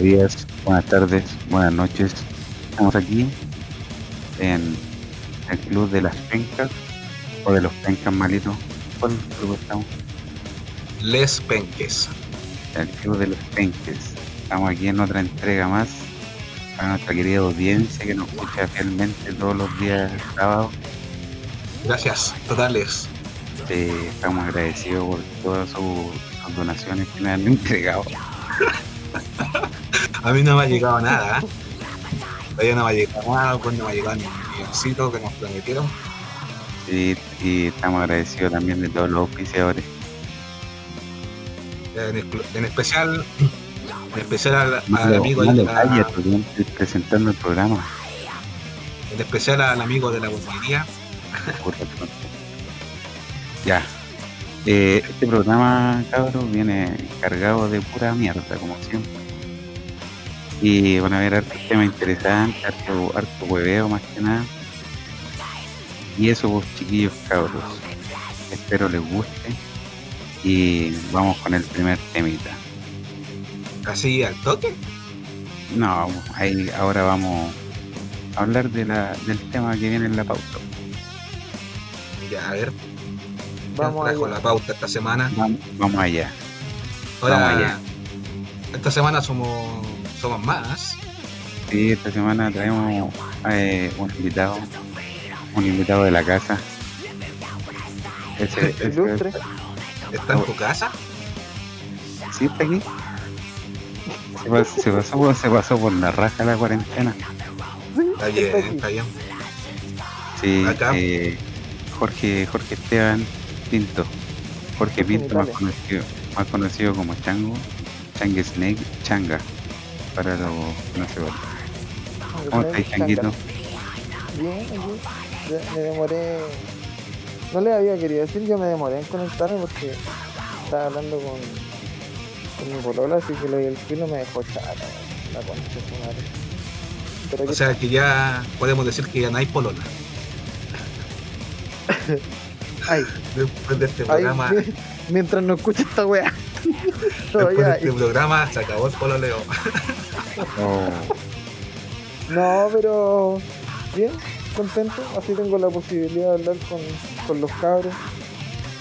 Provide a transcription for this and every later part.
días, buenas tardes, buenas noches. Estamos aquí en el Club de las Pencas o de los Pencas Malitos. ¿Cuál club estamos? Les Penques. El Club de los Penques. Estamos aquí en otra entrega más para nuestra querida audiencia que nos escucha fielmente todos los días sábados. Gracias, totales. Eh, estamos agradecidos por todas sus, sus donaciones que nos han entregado. A mí no me ha llegado nada. ¿eh? Todavía no me ha llegado nada, pues no me ha llegado ni un milloncito que nos prometieron. Y, y estamos agradecidos también de todos los auspiciadores. En, especial, en especial al, al amigo, malo, a- cállate, yo estoy presentando el programa. en especial al amigo de la tonto. Ya. Eh, este programa, cabros, viene cargado de pura mierda, como siempre. Y van a ver hartos temas interesantes, harto, harto hueveo más que nada. Y eso, vos chiquillos cabros. Espero les guste. Y vamos con el primer temita. Así al toque. No, ahí ahora vamos a hablar de la, del tema que viene en la pauta. Ya, a ver. Vamos allá. la pauta esta semana. Vamos, vamos allá. Ahora, Vamos allá. esta semana somos, somos más. Sí, esta semana traemos eh, un invitado, un invitado de la casa. Ese, ese- Ilustre. ¿Está en tu casa? sí, está aquí. Se, pas- se pasó, por- se pasó por la raja la cuarentena. Está bien, está bien. Sí, Acá. eh, Jorge, Jorge Esteban Pinto. Jorge Pinto, más conocido, más conocido como Chango, Changue Snake, Changa, para los no se ¿Cómo estáis, Changuito? Bien, Me demoré. No le había querido decir, yo me demoré en conectarme porque estaba hablando con, con mi polola, así que lo del filo me dejó chata, la concha de su madre. Pero O sea que ya podemos decir que ya no hay polola. ay, Después de este ay, programa, mientras no escuche esta wea. después de este programa se acabó el pololeo. Oh, No, pero bien, contento. Así tengo la posibilidad de hablar con, con los cabros.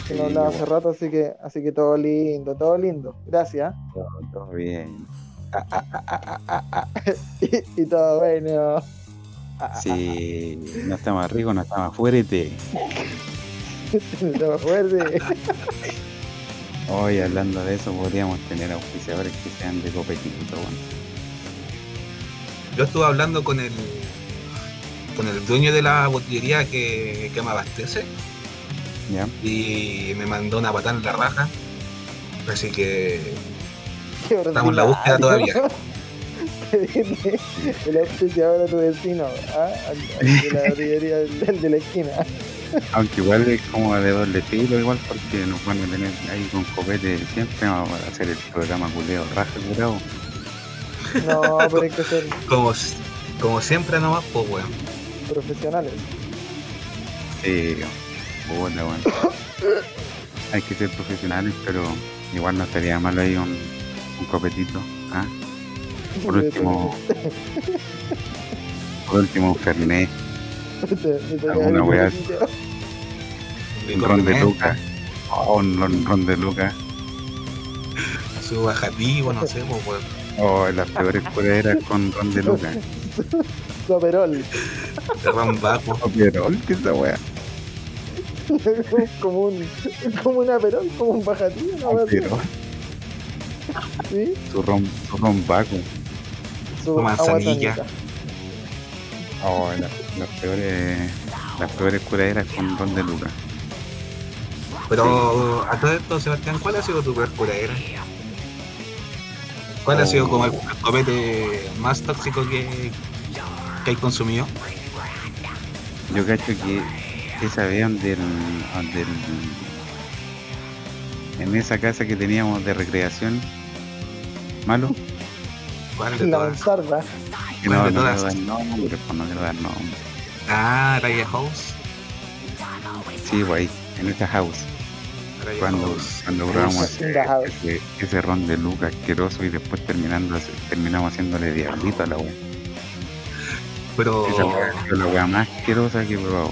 Que no Sí, hablaba hace rato, así que, así que todo lindo, todo lindo. Gracias. todo, todo bien. y, y todo bueno. Si no está más rico, no está más fuerte. Todo fuerte. Hoy hablando de eso, podríamos tener auspiciadores que sean de copetito. Bueno. Yo estuve hablando con el con el dueño de la botillería que, que me abastece ¿Ya? y me mandó una patada en la raja. Así que Qué Estamos en la búsqueda todavía. El auspiciador a tu vecino, ¿ah? Al- al de la botillería del, del de la esquina. Aunque igual es como de doble filo, igual porque nos van a tener ahí con copete siempre. Vamos a hacer el programa culeo raja curado. No, pero hay que ser como, como siempre nomás, pues weón. profesionales. Sí, puta, bueno. Hay que ser profesionales, pero igual no estaría mal ahí un, un copetito. ¿ah? Por último, por último, un Fernet, alguna poquito. un ron de Luca. Oh, un ron, ron de Luca. Su bajativo, no sé, pues weón. Oh, las peores curaderas con ron de Luca. Su aperol. De ron. Oh, pero, ¿qué es esa wea? como un como un aperol, como un Así, pero, ¿Sí? su ron, su ron vaco. Su manzanilla. Oh, las, las peores, las peores curaderas con ron de Luca. Pero a todo esto, Sebastián, ¿cuál ha sido tu peor curadera? ¿Cuál ha sido como el copete más tóxico que, que hay consumido? Yo cacho que esa vez donde el, donde el- en esa casa que teníamos de recreación, malo, ¿Cuál de La todas? Mansarda. que ¿Cuál no, de no todas? dar nombre, no quiero dar nombre. Ah, Raya House. Sí, ahí, en esa house. Cuando, cuando probamos ese, ese, ron de Luca asqueroso y después terminando, terminamos haciéndole diablito a la wea. Pero Esa wea sido la wea más asquerosa que he probado.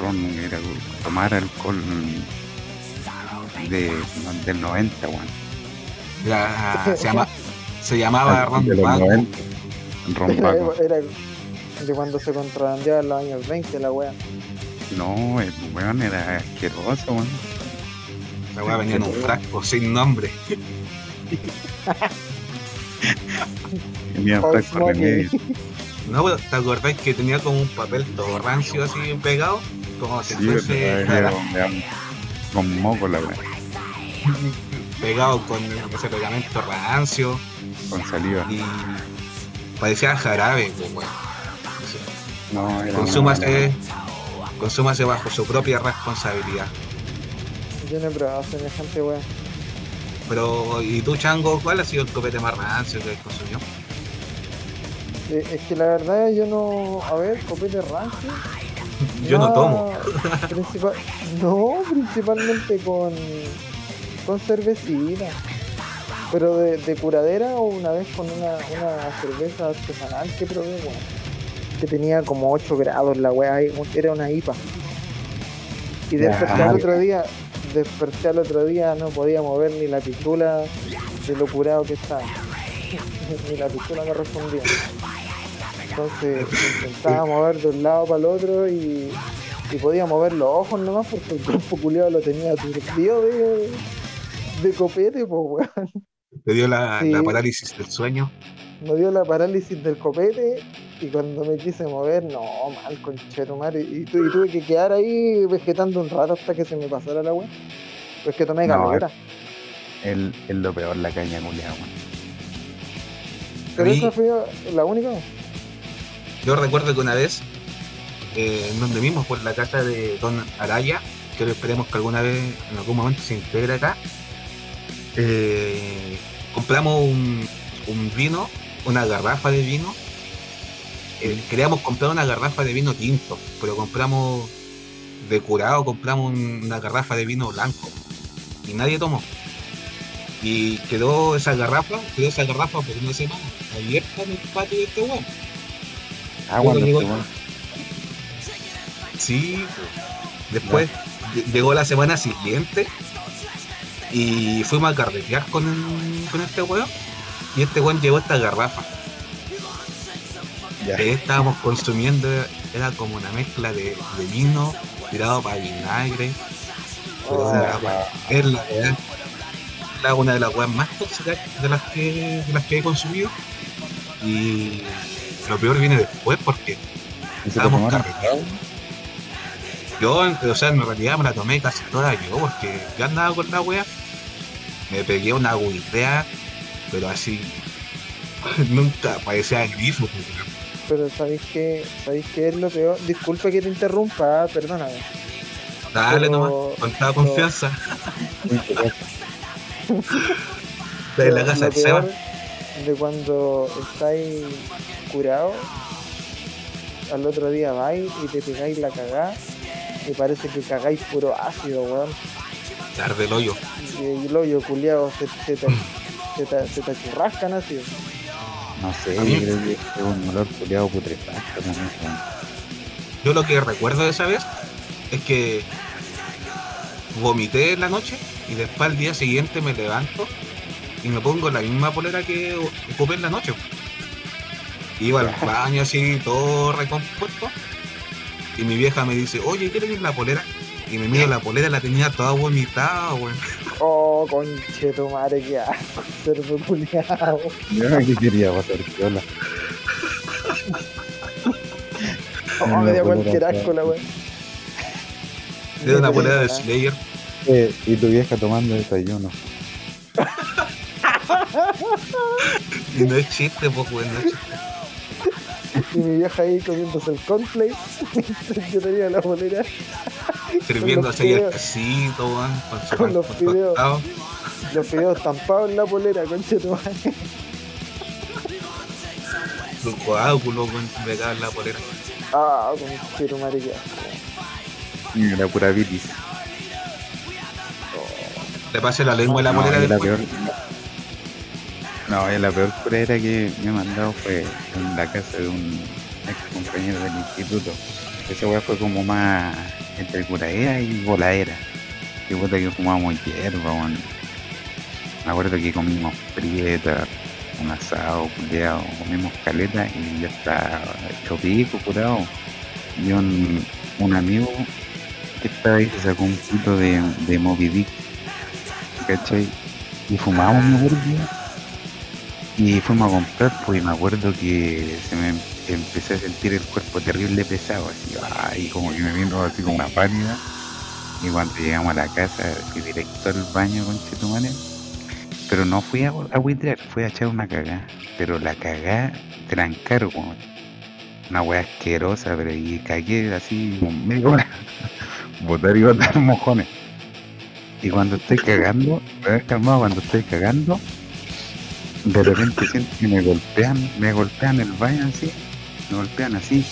Ron era tomar alcohol de, del 90, weón. se, llama, se llamaba Ron De los Paco. 90. Ron Era, era de cuando se contrabandeaba en los años 20 la wea. No, el weón era asqueroso, weón. La weá venía en un frasco sin nombre. Tenía Paul fresco remedio. No, pero ¿te acordáis que tenía como un papel todo rancio así pegado? Como si Sí, fuese era con moco la wea. pegado con ese pegamento rancio Con saliva. y parecía jarabe, weón. No, era Consúmase, consúmase bajo su propia responsabilidad. Yo no he probado semejante wea. Pero, ¿y tú, Chango, cuál ha sido el copete más rancio que has consumido? Eh, Es que la verdad yo no. A ver, copete rancio. Yo no tomo. principal- no, principalmente con. con cervecita. Pero de, de curadera o una vez con una, una cerveza artesanal que probé, weón. Que tenía como 8 grados la weá, era una IPA. Y desperté al otro día, desperté al otro día, no podía mover ni la pistola de lo curado que estaba. ni la pistola me respondía. Entonces intentaba mover de un lado para el otro y, y podía mover los ojos nomás porque el cuerpo culiado lo tenía turbido de, de copete, pues weón. Te dio la, Sí. la parálisis del sueño. Me dio la parálisis del copete y cuando me quise mover, no, mal conchetumare. Y, tu- y tuve que quedar ahí vegetando un rato hasta que se me pasara la weá. Pues que tomé No, caleta. el, es lo peor la caña culiada, weón. Pero esa fue la única. Yo recuerdo que una vez, eh, en donde mismo, por la casa de Don Araya, que esperemos que alguna vez, en algún momento se integre acá, eh, compramos un, un vino, una garrafa de vino. Eh, queríamos comprar una garrafa de vino tinto, pero compramos de curado, compramos un- una garrafa de vino blanco y nadie tomó. Y quedó esa garrafa, quedó esa garrafa por una semana abierta en el patio de este. Ah, digo- este weón- Sí, después ll- llegó la semana siguiente y fuimos a carretear con, con este weón. Y este weón llevó esta garrafa. Ya. que estábamos consumiendo era como una mezcla de, de vino tirado para vinagre. Oh, es la una de las weas más tóxicas de las que de las que he consumido. Y lo peor viene después porque ¿Y se lo estábamos carreteando. Yo, o sea, en realidad me la tomé casi toda yo porque yo andaba con la wea. Me pegué una agüitea, pero así. Nunca parecía grifo. Pero ¿sabéis qué? ¿Sabéis qué es lo peor? Disculpa que te interrumpa, perdóname. Dale Pero- nomás, con toda confianza. De la casa del Seba. de cuando estáis curados, al otro día vais y te pegáis la cagá y parece que cagáis puro ácido, weón. Se arde el hoyo. Y el hoyo culiado se, se, te, se, te, se te churrascan ácido. No sé, A mí- yo creo que es un olor culiado putrefacto también. Yo lo que recuerdo de esa vez es que vomité en la noche y después al día siguiente me levanto y me pongo la misma polera que ocupé en la noche. Iba al baño así, todo recompuesto. Y mi vieja me dice, oye, ¿qué tenés la polera? Y me miro la polera, la tenía toda vomitada, weón. Oh, conchetumare, qué asco, cerdo culiado. Yo que quería pasar piola. Oh, me dio cualquier asco la weón. Era una polera de Slayer. Eh, y tu vieja tomando desayuno. Y no es chiste, pues, weón, no es chiste. Y mi vieja ahí comiéndose el cornflakes. Yo tenía la bolera Sirviéndose ahí el quesito, weón, con su Con pan los fideos. los fideos estampados en la polera, conchetumare. Su coágulo, weón, pegado en la polera. Ah, asco. Y la pura bilis. Le pasé la lengua y la No, polera la peor. No, la peor curera que me ha mandado fue en la casa de un ex compañero del instituto. Esa weá fue como más entre curadera y voladera. Que puta que fumábamos hierba, weón. Me acuerdo que comimos prieta, un asado, culeado, comimos caleta y ya está hecho pico, curado. Y un, un amigo que estaba ahí se sacó un pito de, de Moby Dick, ¿cachai? Y fumábamos, me acuerdo. Y fuimos a comprar, pues me acuerdo que se me em- empecé a sentir el cuerpo terrible pesado, así, ay, como que me vino así como una pálida. Y cuando llegamos a la casa, fui directo al baño con Chetumane. Pero no fui a, a buitrear, fui a echar una cagada. Pero la cagada trancar como una wea asquerosa, pero y cagué así como media hora. Botar y botar mojones. Y cuando estoy cagando, me ves calmado, cuando estoy cagando, de repente siento que me golpean, me golpean el baño así, me golpean así.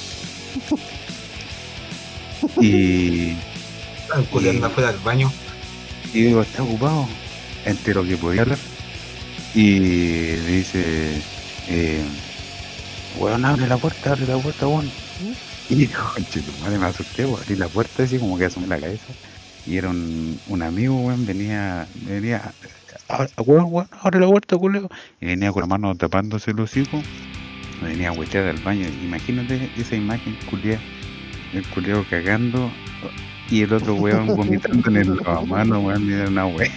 Y, Estaba culeando afuera del baño. y digo, está ocupado, entero que podía hablar. Y dice, eh, weón, abre la puerta, abre la puerta, weón. Y conche tu madre, me asusté, weón. Abrí la puerta así como que asomé la cabeza. Y era un, un amigo, weón, venía, venía, "Ah, weón, weón, abre la puerta, culeo. Y venía con la mano tapándose el hocico. Venía a huetear al baño. Imagínate esa imagen, culea. El culeo cagando. Y el otro weón vomitando en el lavamanos, weón, era una weón.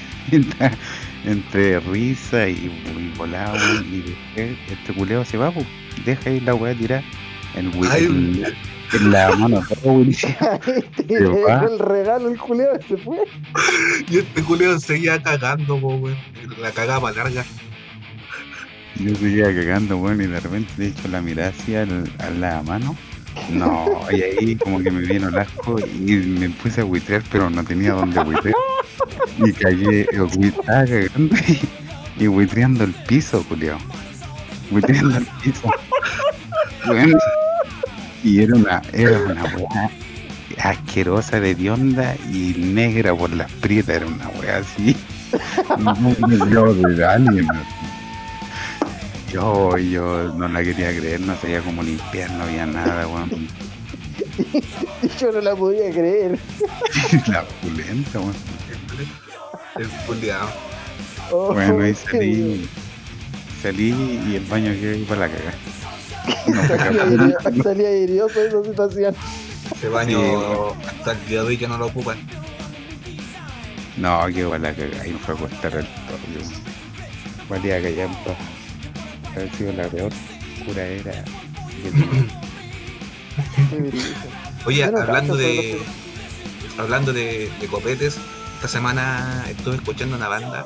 Entre risa y, y volado, weón, y después este culeo se va, pues, deja ahí la weá tirada. El, we- Se va. dejó el regalo, el culeo se fue. Y este culeo seguía cagando, po, weón. La cagaba larga. Yo seguía cagando, weón, y de repente le echo la mirada hacia al, al lavamano. No, y ahí como que me vino el asco y me puse a buitrear, pero no tenía dónde buitrear. Y cagué, estaba cagando y, y buitreando el piso, culiao. Buitreando el piso. Weón. Y era una, era una weá asquerosa de bionda y negra por las prietas, era una weá así. Muy de así. Yo, yo no la quería creer, no sabía cómo limpiar, no había nada, weón. Y yo no la podía creer. La pulenta, weón. El. Oh, Bueno, ahí qué salí, salí y el baño quedó ahí para la cagada. No Salía esa situación. Ese baño Sí, hasta el día de hoy ya no lo ocupan. No, quedó para la cagada no fue a costar el weón. Valía callampa. Haber sido la peor cura era. Oye, hablando de. Hablando de, de copetes, esta semana estuve escuchando una banda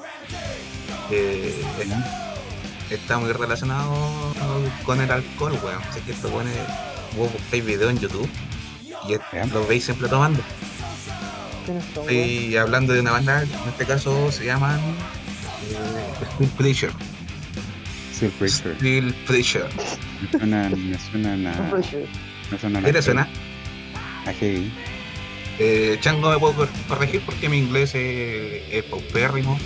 que está muy relacionado con el alcohol, weón. Así que esto pone, vos buscáis videos en YouTube y Ya. los veis siempre tomando. ¿Quiénes son, weón? Y hablando de una banda, en este caso se llaman eh, Steel Preacher. Surprise. Steel Preacher. Me suena, me suena a. Pressure. Me suena a. ¿Qué te suena? A heavy. Eh, Chango me puedo cor- corregir porque mi inglés es, es paupérrimo.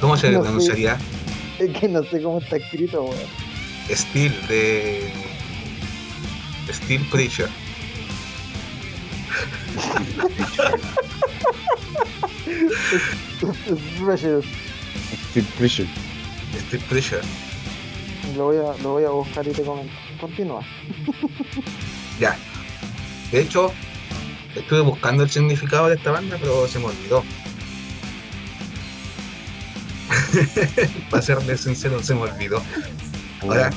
¿Cómo se No pronunciaría? Es que no sé cómo está escrito, weón. Steel de. Steel Preacher. Pressure. Steel Pressure. Steel Preacher. Lo voy, a, lo voy a buscar y te comento. Continúa. Ya. De hecho, estuve buscando el significado de esta banda, pero se me olvidó. Para serles sincero, se me olvidó. Ahora,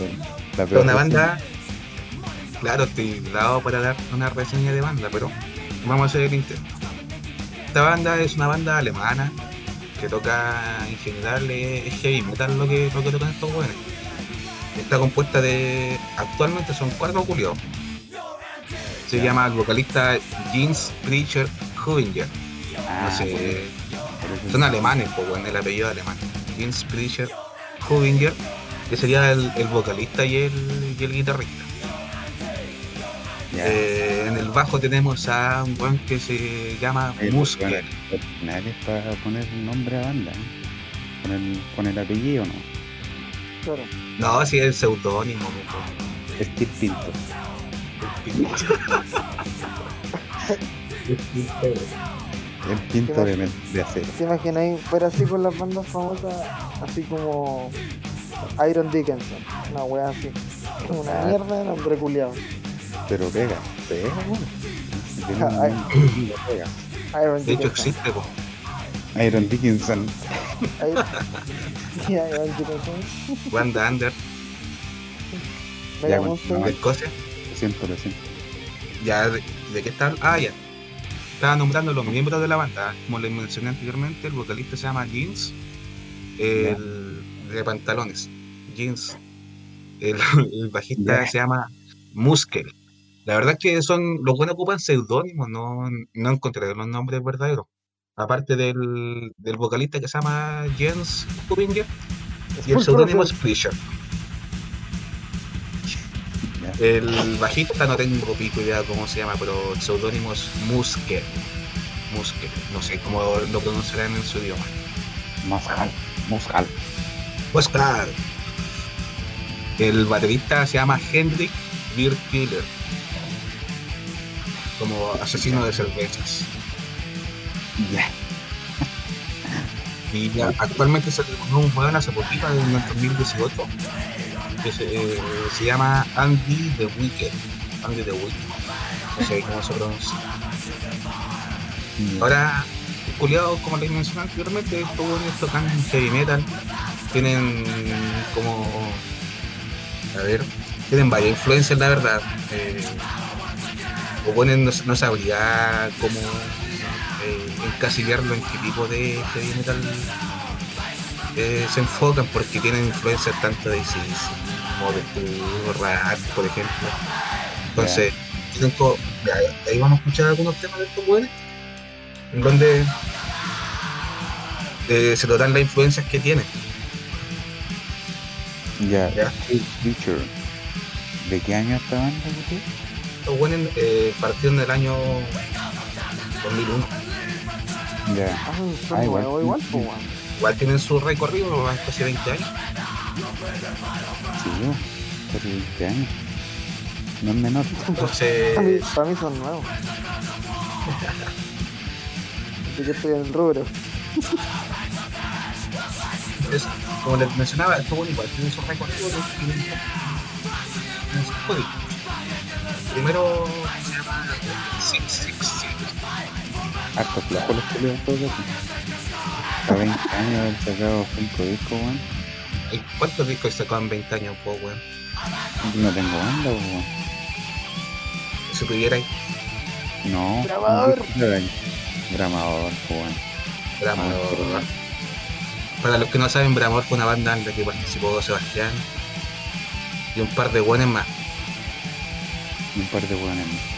La peor una banda. Claro, estoy dado para dar una reseña de banda, pero vamos a hacer el intento. Esta banda es una banda alemana que toca en general es heavy metal lo que, lo que tocan estos jóvenes. Está compuesta de. Actualmente son cuatro culiados. Se llama el vocalista Jens Preacher Hubinger. Ah, No sé, por eso- son alemanes, pues bueno, el apellido alemán. Jens Preacher Hubinger, que sería el, el vocalista y el, y el guitarrista. Eh, en, el, bajo tenemos a un weón que se llama Muskel. bueno, originales para poner nombre a banda. ¿eh? Con el, con el apellido, ¿no? Claro. No, sí, es el seudónimo. weón. Steve Pinto. El Pinto de, men- de acero. ¿Te imagináis fuera así con las bandas famosas? Así como Iron Dickinson. Una wea así. Una Ah. mierda de nombre culiado. Pero pega, pega, bueno. Que pega. Iron De hecho existe, po. Iron Dickinson. Iron Iron Dickinson. Wanda Under Mega bueno, no, de Escocia. Lo siento, lo siento. Ya, ¿de, de qué está? Ah, ya. Estaba nombrando los miembros de la banda. Como les mencioné anteriormente, el vocalista se llama Jeans. El de pantalones. Jeans. El, el bajista se llama Muskel. La verdad es que son los buenos ocupan seudónimos, no, no encontré los nombres verdaderos. Aparte del, del vocalista que se llama Jens Kubinger y el seudónimo es. Fisher. El bajista no tengo pico idea cómo se llama, pero el seudónimo es Muskel. Muskel, no sé cómo lo pronunciarán en su idioma. Moscal. Moscal. Oscar. El baterista se llama Hendrik Birkiller. Como asesino de cervezas. Ya. Y ya actualmente se le un weón hace poquito, en el 2018, que se, eh, se llama Andy the Wicked. Andy the Wicked. No sé cómo se pronuncia. Ahora, culiados, como les mencioné anteriormente, estos weones tocan heavy metal. Tienen como. A ver, tienen varias influencias, la verdad. Eh, o bueno, no, no sabría cómo eh, encasillarlo en qué tipo de heavy metal eh, se enfocan, porque tienen influencias tanto de ISIS como de Rat, por ejemplo. Entonces, tienen co- ya, ahí vamos a escuchar algunos temas de estos weones en donde eh, se notan las influencias que tienen. Ya. Ya. Steve Future. ¿De qué año esta banda, buenos eh, partieron del año 2001. Ya. Ah, son Ah, igual. Igual, tienen su recorrido, van casi 20 años. Sí, yo. Casi 20 años. No es menor. Para mí, Entonces, para mí son nuevos. Que estoy en el rubro. es- como les mencionaba, estos buenos igual tienen su recorrido. Tienen, tienen sus códigos. Primero se llama Six Six Six. Harto flaco los que le todos aquí. A 20 años haber sacado 5 discos, weón. ¿Y ¿Cuántos discos sacó en 20 años, po, weón? No tengo banda, weón. Si pudierais, No. Grabador. Gramador, weón. Bramor. Para los que no saben, Bramor fue una banda en la que participó Sebastián y un par de buenos más. Y un par de weones más.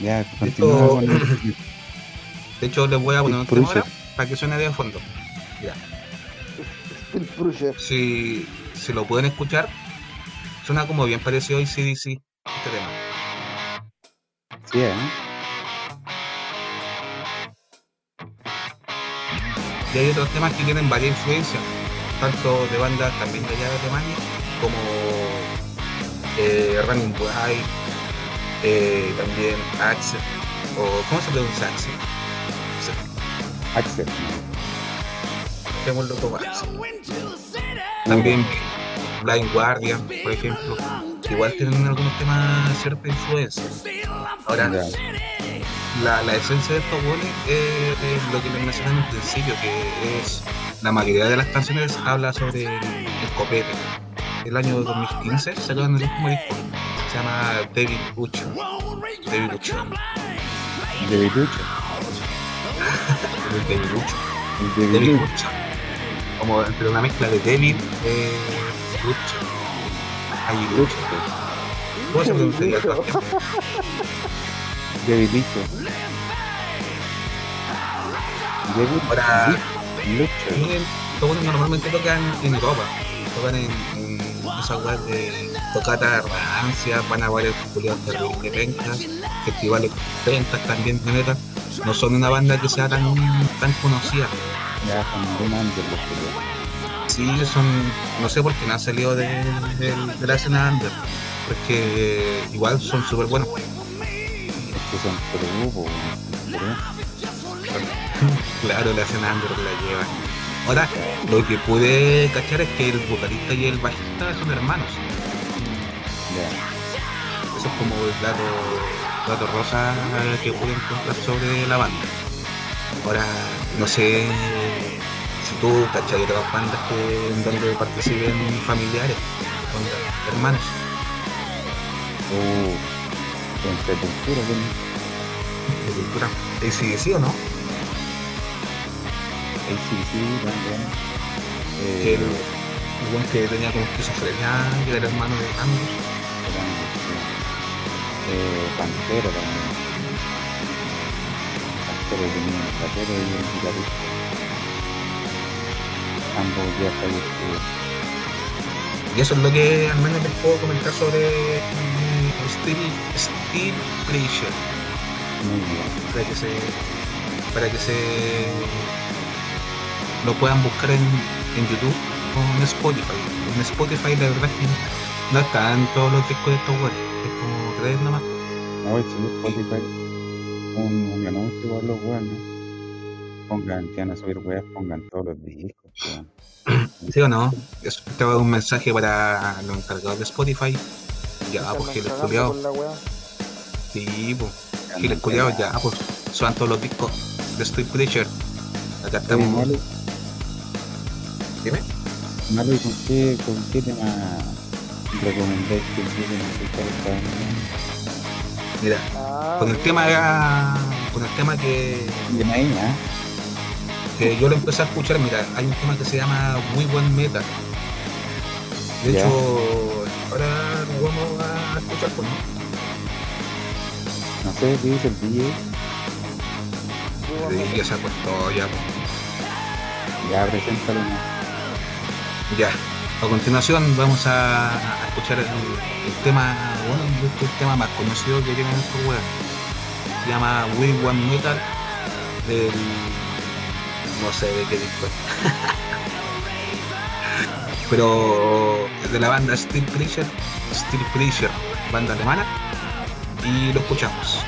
Ya, continúa con el... De hecho, les voy a poner un tema para que suene de fondo. Prusher. Si, si lo pueden escuchar, suena como bien parecido a CDC este tema. Sí, ¿eh? Y hay otros temas que tienen varias influencias, tanto de bandas también de allá de Alemania, como eh, Running Wild, eh, también Axel, o ¿cómo se pronuncia Axel? Axel. Dejémoslo como Axel. También Blind Guardian, por ejemplo, que igual tienen algunos temas cierta influencia. Ahora, la, la esencia de estos buenos es, es lo que les mencioné en un principio, que es la mayoría de las canciones habla sobre el, el copete. El año 2015 sacaron el último disco, se llama David Butcher. David Butcher. De Virucho. El Butcher. El de. Como entre una mezcla de David eh, Butcher. Ay, Butcher. ¿Cómo se pronunciaría el? De. De estos buenos normalmente tocan en Europa, tocan en, en esas weas de rancias, van a varios culiados terribles pencas, festivales ventas también de metal. No son una banda que sea tan, tan conocida. Ya son under los. Sí, son, no sé por qué no han salido de, de- de la escena under, porque igual son súper buenos. Es que son. Claro, la escena under la llevan. Ahora, lo que pude cachar es que el vocalista y el bajista son hermanos. Ya. Eso es como el dato, dato rosa que pude encontrar sobre la banda. Ahora, no sé si tú cachai otras bandas que en donde participen familiares, hermanos. Uh, en Sepultura, ¿quién? de cultura. Sí, sí o no? ACDC también. Que Eh, el, el que tenía como esquizofrenia, que era hermano de Angus eh, Pantero también. Pantero y el guitarrista. Ambos ya fallecidos. Y eso es lo que al menos les puedo comentar sobre Steel, Steel Pleasure. Muy bien. Para que se. Para que se. Lo puedan buscar en, en YouTube o en Spotify. En Spotify la verdad es que no están todos los discos de estos buenos no, es Spotify. Un, un anuncio por los weones. Pongan, que van a subir weas, pongan todos los discos. ¿Sí o no? Eso estaba un mensaje para los encargados de Spotify. Ya, pues que les culiados. Sí, pues. Que les culiados, ya, pues. Suban todos los discos de Street Preacher. Acá estamos. Dime. Malo, ¿y con qué, con qué tema recomendáis que empiecen a escuchar esta banda? Mira, Ah, con el tema con el tema que De ¿ah? que yo lo empecé a escuchar, mira, hay un tema que se llama Muy Buen Metal. De Ya. hecho, ahora lo vamos a escuchar, pues, ¿no? No sé qué dice el DJ. Sí, bueno, Sí, ya se ha puesto ya. pues. Ya, preséntalo. Ya. A continuación vamos a, escuchar el, tema, bueno, este el tema más conocido que tienen estos weones. Se llama We One Metal del no sé de qué disco. Pero de la banda Steel Preacher, Steel Preacher, banda alemana, y lo escuchamos.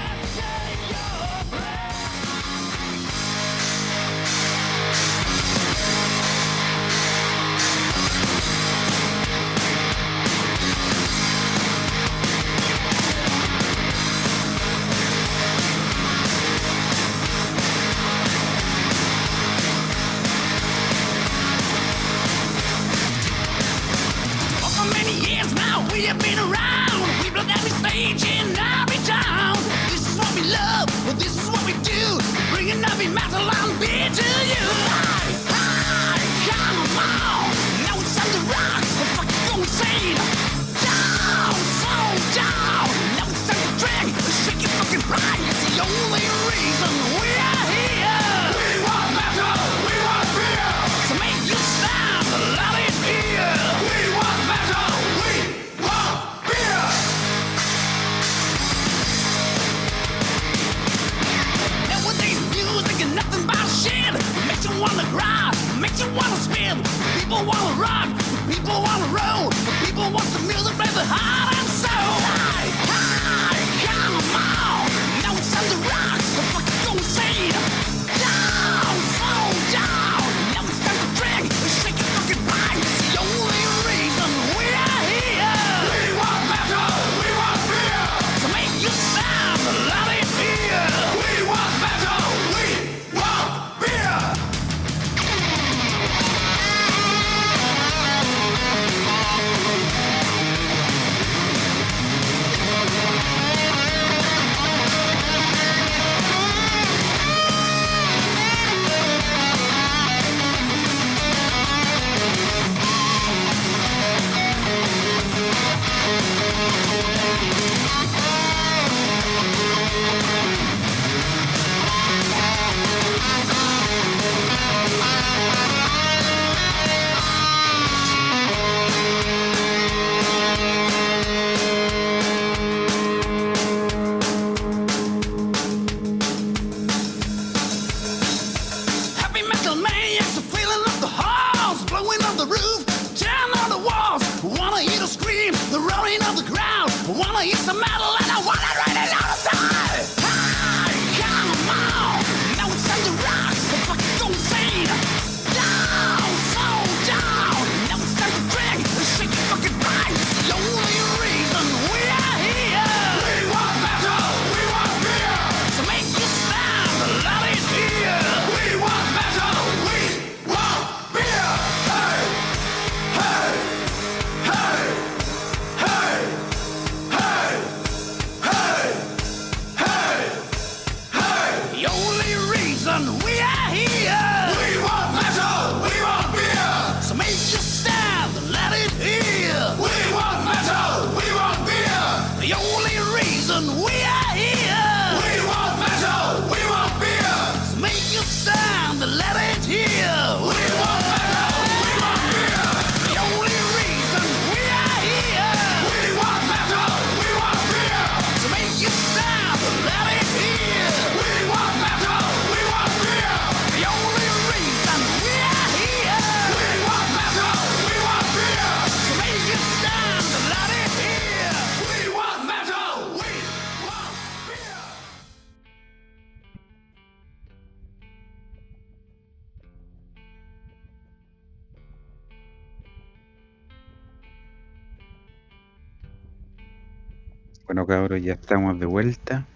Bueno, cabros, ya estamos de vuelta.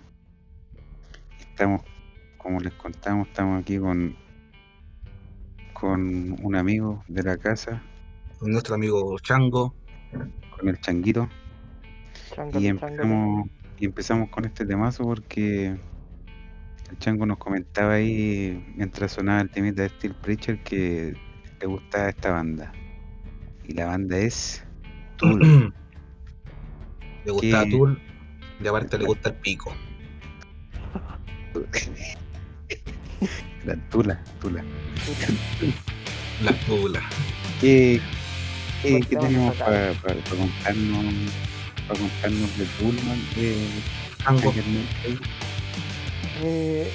Estamos, como les contamos, estamos aquí con, con un amigo de la casa, Con nuestro amigo Chango. con el changuito. Chángale, Y empezamos, y empezamos con este temazo porque el chango nos comentaba ahí mientras sonaba el temita de Steel Preacher que le gustaba esta banda. Y la banda es Tool. le gusta ¿Qué? Tool. Y aparte le gusta el pico. la Tula, Tula. La tula. ¿Qué, qué, tenemos sacar. para contarnos, para contarnos de Toolman? De Metal? Eh,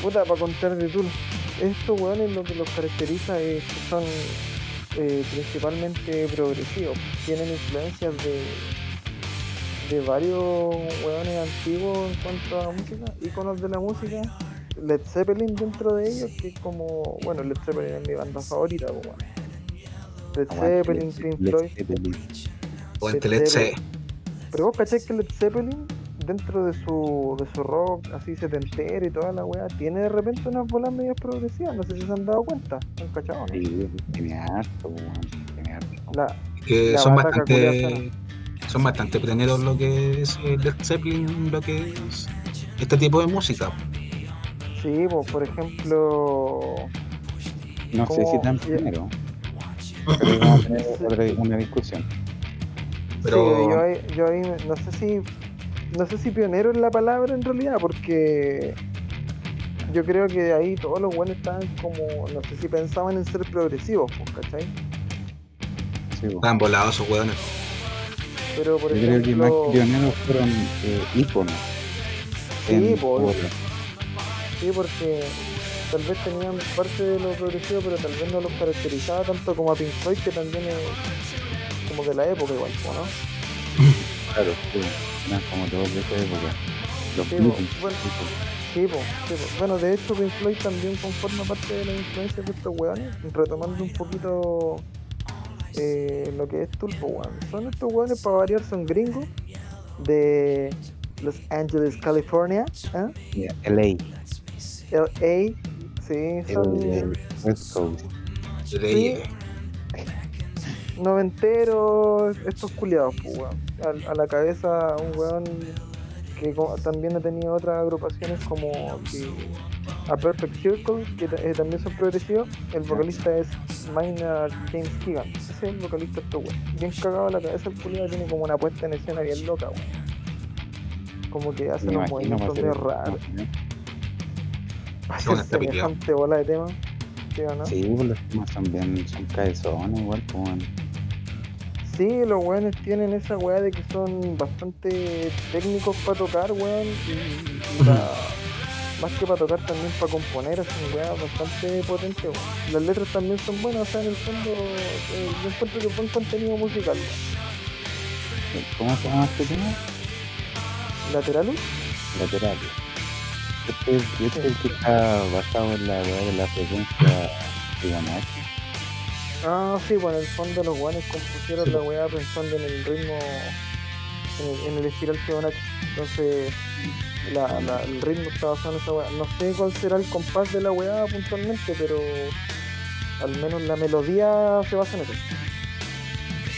puta, para contar de Tool. Estos weones lo que los caracteriza es que son eh, principalmente progresivos. Tienen influencias de, de varios weones antiguos en cuanto a música, íconos de la música. Led Zeppelin dentro de ellos, que es como, bueno, Led Zeppelin es mi banda favorita, pues. Led Zeppelin, Led- Pink Led Floyd. Zeppelin. Aguante Led Led C. Pero vos cachai que Led Zeppelin, dentro de su, de su rock así setentero y toda la weá, tiene de repente unas bolas medias progresivas, no sé si se han dado cuenta, han cachado, ¿no? Sí, tiene harto, weón, tiene harto. La, Que La son barraca bastante. Son bastante pioneros lo que es eh, Led Zeppelin, lo que es este tipo de música. sí, pues, por ejemplo, No sé si tan primero. Pero vamos a tener otra, una discusión. Pero sí, yo ahí, yo ahí no sé si, no sé si pionero es la palabra en realidad, porque yo creo que de ahí todos los buenos estaban como, no sé si pensaban en ser progresivos, pues, ¿cachai? Sí, volados esos hueones. Pero por Yo creo que más ejemplo... pioneros fueron eh, íconos. Sí, porque tal vez tenían parte de lo progresivo, pero tal vez no los caracterizaba tanto como a Pink Floyd, que también es como de la época igual, ¿o ¿no? Claro, sí, eran como todos de esa época. Los Sí, Beatles, bueno. sí. Sí, po, sí, po. Bueno, de hecho Pink Floyd también conforma parte de la influencia de estos weones, retomando un poquito eh, lo que es Tulpo, weón. Son estos weones, para variar, son gringos de Los Angeles, California, ¿eh? Yeah, LA, LA, sí, son... el West Coast. De ahí, noventeros, estos culiados, pues, weón. A, la cabeza un weón que también ha tenido otras agrupaciones como que A Perfect Circle, que eh, también son progresivos. El vocalista es Maynard James Keegan. Ese es el vocalista de estos. Bien cagado la cabeza el culiado, tiene como una puesta en escena bien loca, weón. Como que hace unos movimientos para medio raros. Hacer está piteado. semejante bola de tema. ¿Sí o no? Sí, pues los temas son bien, son cabezones igual, pues, bueno. Sí, los weones tienen esa weá de que son bastante técnicos para tocar, weón. Y, y pa- más que para tocar, también para componer, hacen weá bastante potente, weón. Las letras también son buenas, o sea, en el fondo, eh, yo encuentro que es buen contenido musical, weón. ¿Cómo se llama este tema? laterales. laterales. Este, este es el que está basado en la weá de la frecuencia Fibonacci. Ah, sí, pues en el fondo los guanes compusieron la weá pensando en el ritmo, en el, en el espiral Fibonacci. Entonces, la, la- el ritmo está basado en esa weá. No sé cuál será el compás de la weá puntualmente, pero al menos la melodía se basa en eso.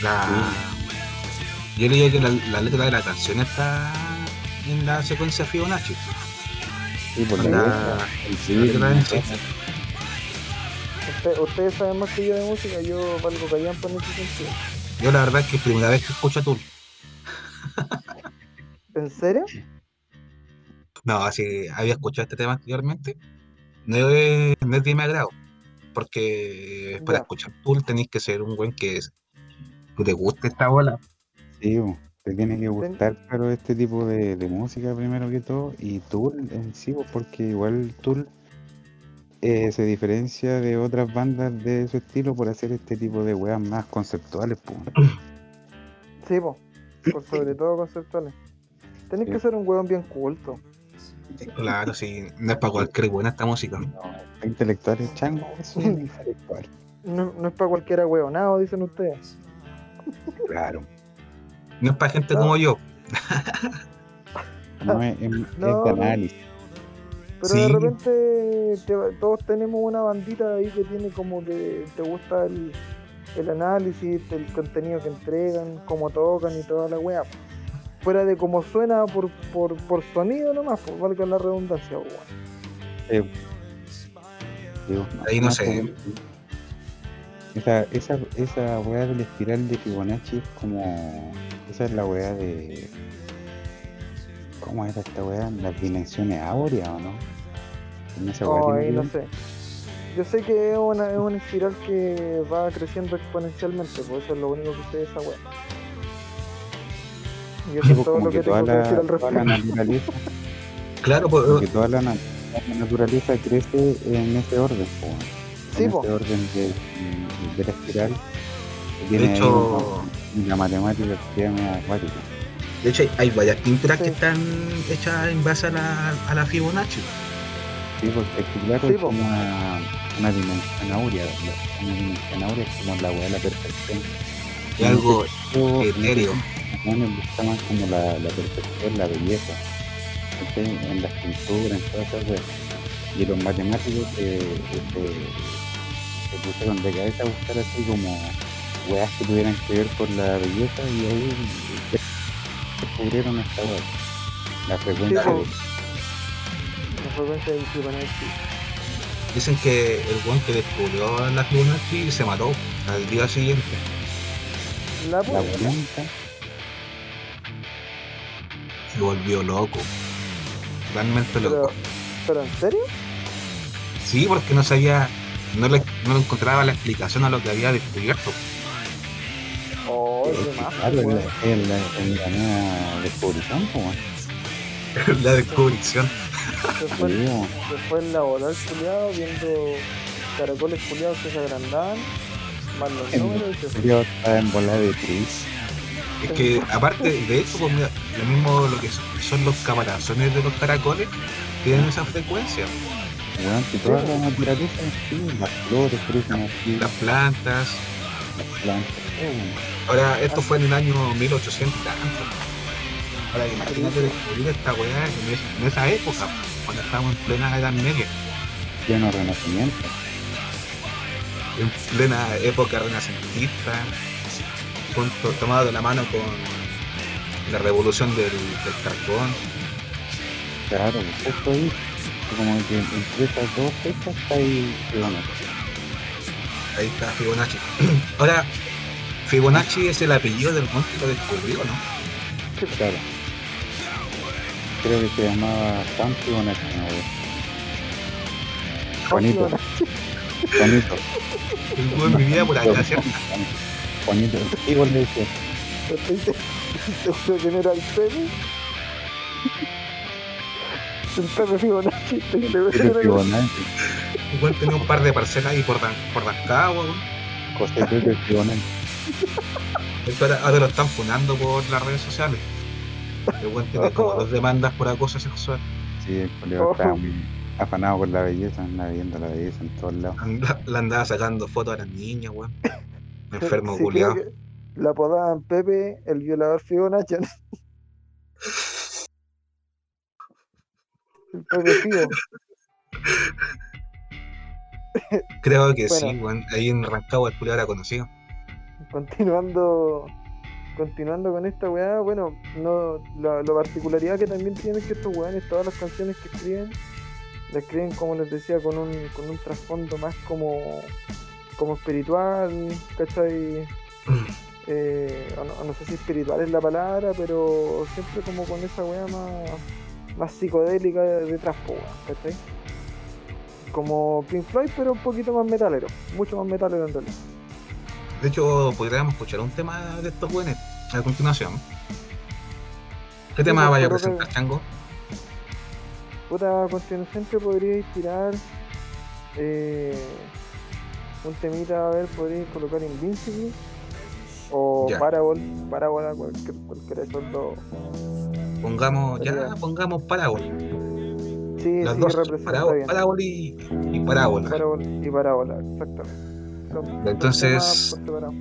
La... Yo leía que la, la letra de la canción está en la secuencia Fibonacci. Sí, por La- la letra sí. Usted- ustedes saben más que yo de música, yo valgo callampa en ese sentido. Yo la verdad es que es primera vez que escucho a Tool. ¿En serio? No, así había escuchado este tema anteriormente. No es, no es de mi agrado. Porque para escuchar Tool tenéis que ser un buen que, es- que te guste esta bola. Sí, te tiene que gustar, claro, este tipo de, de música primero que todo. Y Tool en sí, porque igual Tool eh, se diferencia de otras bandas de su estilo por hacer este tipo de weas más conceptuales. po. Sí, po. Por sobre todo conceptuales. Tenés que Sí. ser un weón bien culto. Claro, sí, no es para cualquier buena esta música. No, intelectuales changos, eso es intelectual. No, no es para cualquiera weonado, dicen ustedes. Claro. No es para gente No. como yo. No es, es- es No, de análisis. Pero Sí. de repente te- todos tenemos una bandita ahí que tiene como que te gusta el, el análisis, el contenido que entregan, cómo tocan y toda la weá. Fuera de cómo suena por, por, por sonido nomás, por valga la redundancia. Eh, digo, Ahí no más sé. como- Esa, esa, esa weá del espiral de Fibonacci es como. Esa es la weá de. ¿Cómo era esta weá? Las dimensiones áureas o no? En esa Oh, ahí no sé. Yo sé que es una, es una espiral que va creciendo exponencialmente, por eso es lo único que sé de esa weá. Y eso es pues, todo como lo que que toda tengo que decir la, al respecto. Claro, pues, como que toda la, la naturaleza crece en ese orden, po. Sí, en po. ese orden de, de la espiral. que tiene ahí hecho- como la matemática que se llama acuática. de hecho hay, varias pinturas Sí. que están hechas en base a la, a la Fibonacci. Sí, porque es que claro, Sí, es po. como una, una dimensión áurea. la- Una dimensión áurea es como la weá de la perfección. Es algo etéreo. gusta más como la, la perfección, la belleza. En las pinturas, en todas esas. Y los matemáticos eh, este, se pusieron de cabeza a buscar así como weas que tuvieran que ver con la belleza y ahí descubrieron esta wea. La frecuencia Sí, de- La frecuencia del Fibonacci. Dicen que el buen que descubrió la Fibonacci se mató al día siguiente. La blanca. Se volvió loco. Realmente loco. pero en serio? Sí, porque no sabía, no le, no le encontraba la explicación a lo que había descubierto. Oh, qué más, Claro, en la, en la, en la nueva descubrición, weón. la descubrición. Laboral culiado viendo caracoles culiados que se agrandaban, números en bola de tris. Es que aparte de eso, pues mira, lo mismo lo que son los caparazones de los caracoles tienen esa frecuencia. Toda la naturaleza las flores Las plantas. las plantas. Ahora, esto fue en el año 1800 y tanto. Ahora, imagínate descubrir esta weá en, es- en esa época, cuando estábamos en plena Edad Media, lleno de renacimiento. En plena época renacentista, junto, tomado de la mano con la revolución del, del carbón. Claro, justo ahí, como que entre esas dos fechas está ahí Fibonacci. Ahí está Fibonacci. Ahora, Fibonacci es el apellido del monte que lo descubrió, ¿no? Claro. Creo que se llamaba San Fibonacci, ¿no? weón? Juanito. El weón vivía por acá, ¿cierto? Juanito, igual le decía. ¿Estoy seguro que no era el Pepe? El Pepe Fibonacci, el Fibonacci, Igual tenía un par de parcelas ahí por, Dan- por Rancagua, weón. José Pepe Fibonacci. Esto ahora, ahora lo están funando por las redes sociales. El weón tiene como dos demandas por acoso sexual. Sí, el colega estaba Ojo. muy afanado con la belleza, anda viendo la belleza en todos lados. Anda- le andaba sacando fotos a las niñas, weón. Enfermo Sí, culiado. La apodaban Pepe, el violador Fibonacci. El Pepe Fibo. Creo que Bueno. sí, weón. Ahí en Rancagua el culiado era conocido. Continuando continuando con esta weá, bueno, no la, la particularidad que también tienen es que estos weones, todas las canciones que escriben, las escriben como les decía, con un, con un trasfondo más como, como espiritual, ¿cachai? Eh, no, no sé si espiritual es la palabra, pero siempre como con esa weá más, más psicodélica detrás, weón, ¿cachai? Como Pink Floyd, pero un poquito más metalero, mucho más metalero en realidad. De hecho, podríamos escuchar un tema de estos weones a continuación. ¿Qué tema vaya a que- presentar, Chango? Puta, a continuación te podría inspirar eh, un temita, a ver, podría colocar Invincible o Ya. Parabol, Parábola, cualquier, cualquiera de esos dos. Pongamos, ya, pongamos parábola. Sí, Las sí, dos, representa parábola, bien. parábola y, y parábola. Parábola y Parábola, exactamente. Son Entonces- separado.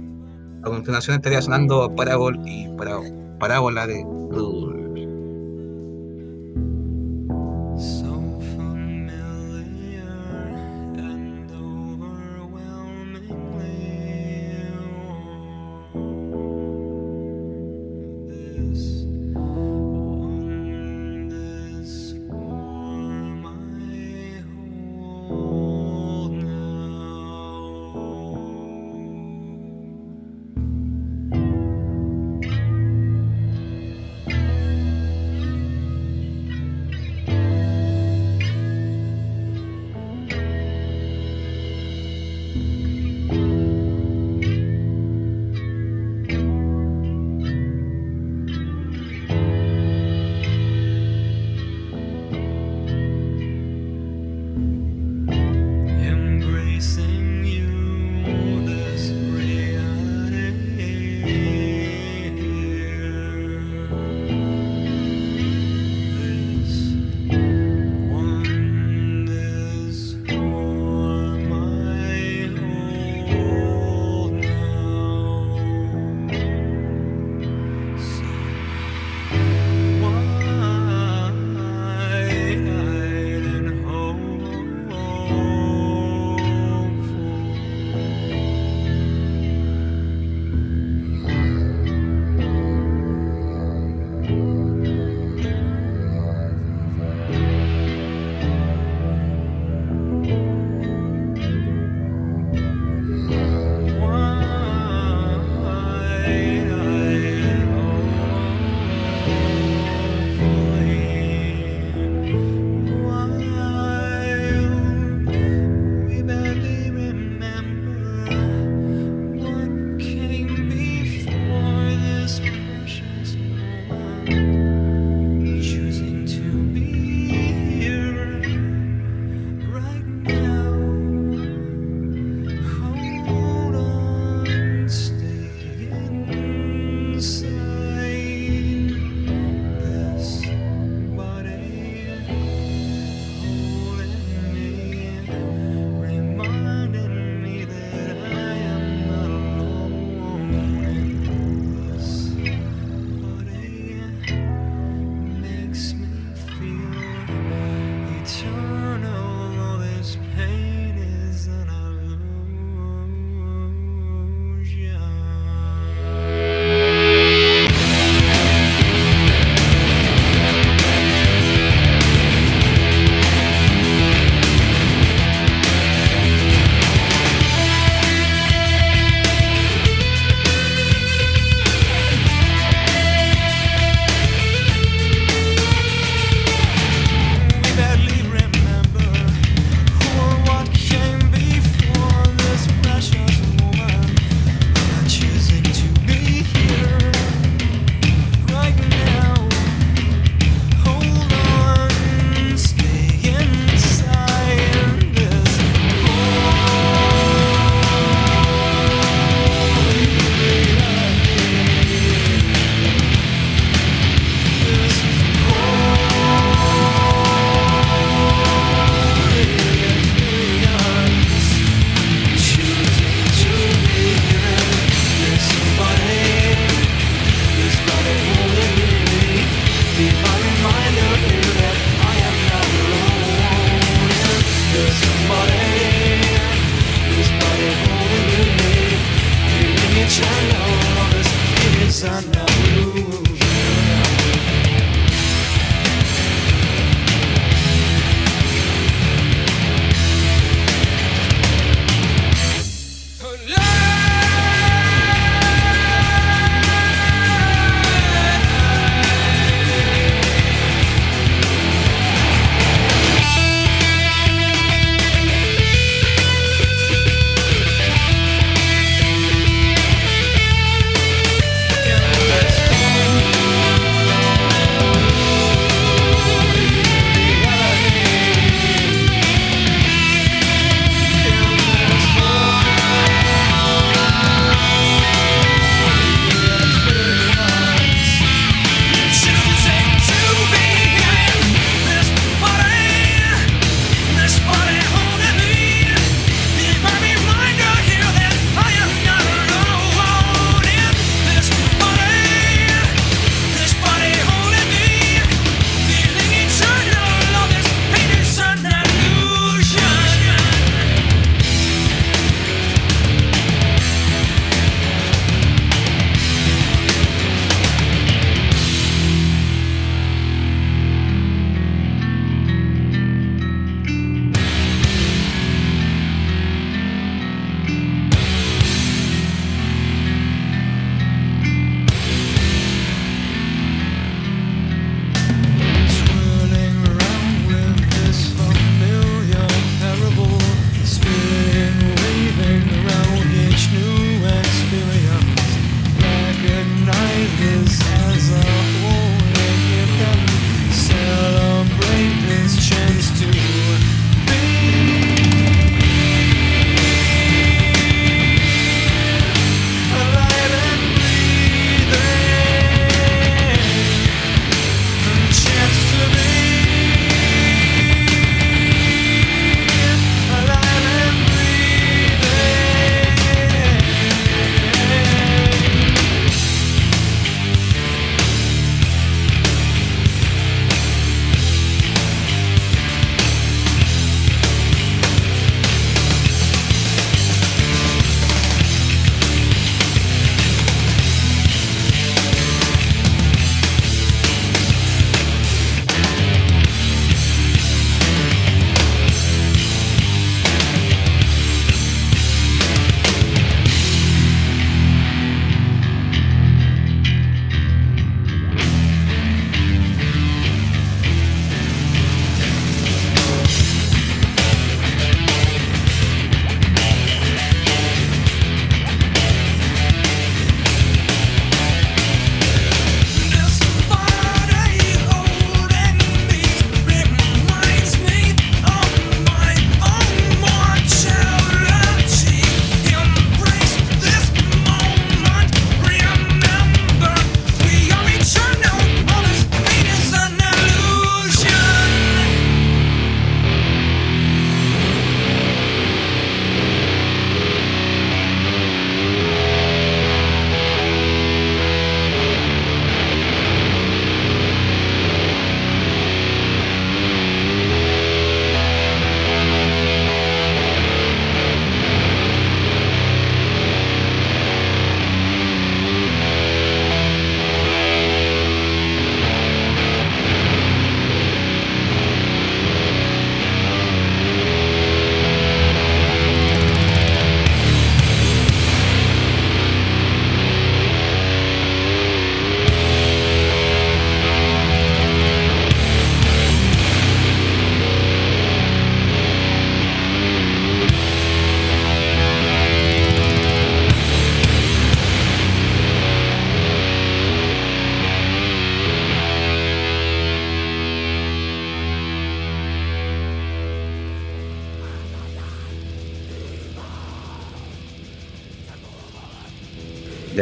A continuación estaría sonando parábola y pará- parábola de So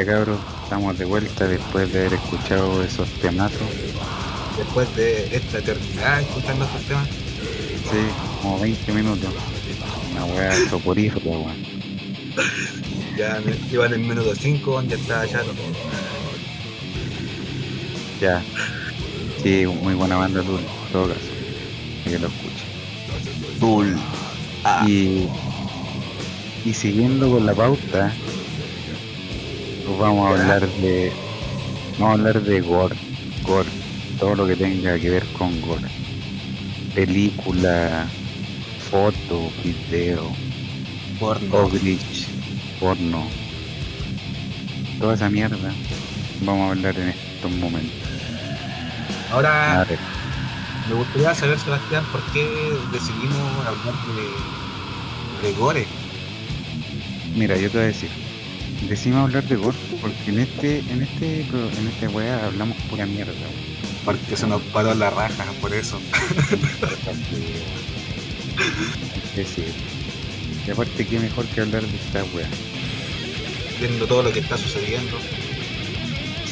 Ya cabros, estamos de vuelta después de haber escuchado esos temazos. Después de esta eternidad escuchando estos temas. Sí, como 20 minutos. Una weá soporífera, weón. Ya me- iban en minuto 5, ya estaba ya. Ya. Sí, muy buena banda Tool, en todo caso. Que lo escuche. Bull. Ah. Y, y siguiendo con la pauta, vamos a hablar de. Vamos a hablar de gore. Gore. Todo lo que tenga que ver con gore. Película, foto, video, Porno. Ogrich, porno. Toda esa mierda. Vamos a hablar en estos momentos. Ahora me gustaría saber, Sebastián, por qué decidimos hablar de, de Gore. mira, yo te voy a decir. Decimos hablar de gore porque en este, en este, en este weá hablamos pura mierda. Porque se nos paró la raja, por eso. Es decir, y aparte qué mejor que hablar de esta weá. Viendo todo lo que está sucediendo.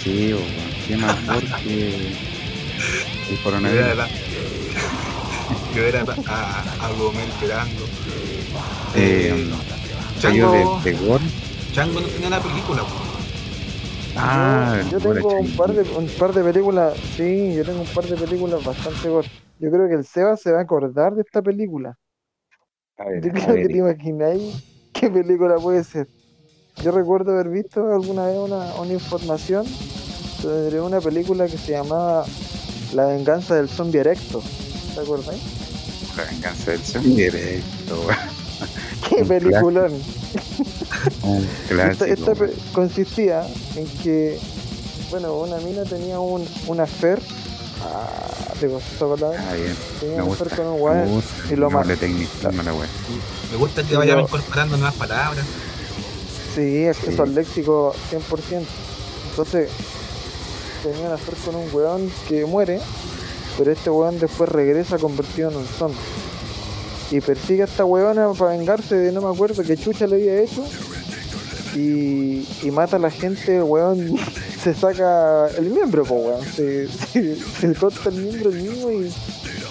Sí, o qué gore que el Yo coronavirus. era, yo era a, a Gomel esperando. Eh, Chango, yo de, de gore. Chango no tenía una película. Ah, yo, tengo un par, de, un par de películas, sí, yo tengo un par de películas bastante gore. Yo creo que el Seba se va a acordar de esta película. A ver, Yo a creo ver, que te imagináis qué película puede ser. Yo recuerdo haber visto alguna vez una, una información sobre una película que se llamaba La venganza del zombie erecto. ¿Te acordáis? la venganza del zombie directo, weón. ¡Qué Un peliculón! Un Esta, clásico. consistía en que, bueno, una mina tenía un, una fer. Ah, te gustó esa palabra. Ah, bien. Tenía Me una gusta. fer con un gusta. y lo a weá. Me gusta que yo- incorporando nuevas palabras. Sí, acceso Sí. al léxico 100%. Entonces, tenía una fer con un weón que muere, pero este weón después regresa convertido en un zombie. Y persigue a esta weona para vengarse de no me acuerdo qué chucha le había hecho. Y, y mata a la gente, weón se saca el miembro, po weón. Se, se, se corta el miembro el mismo y,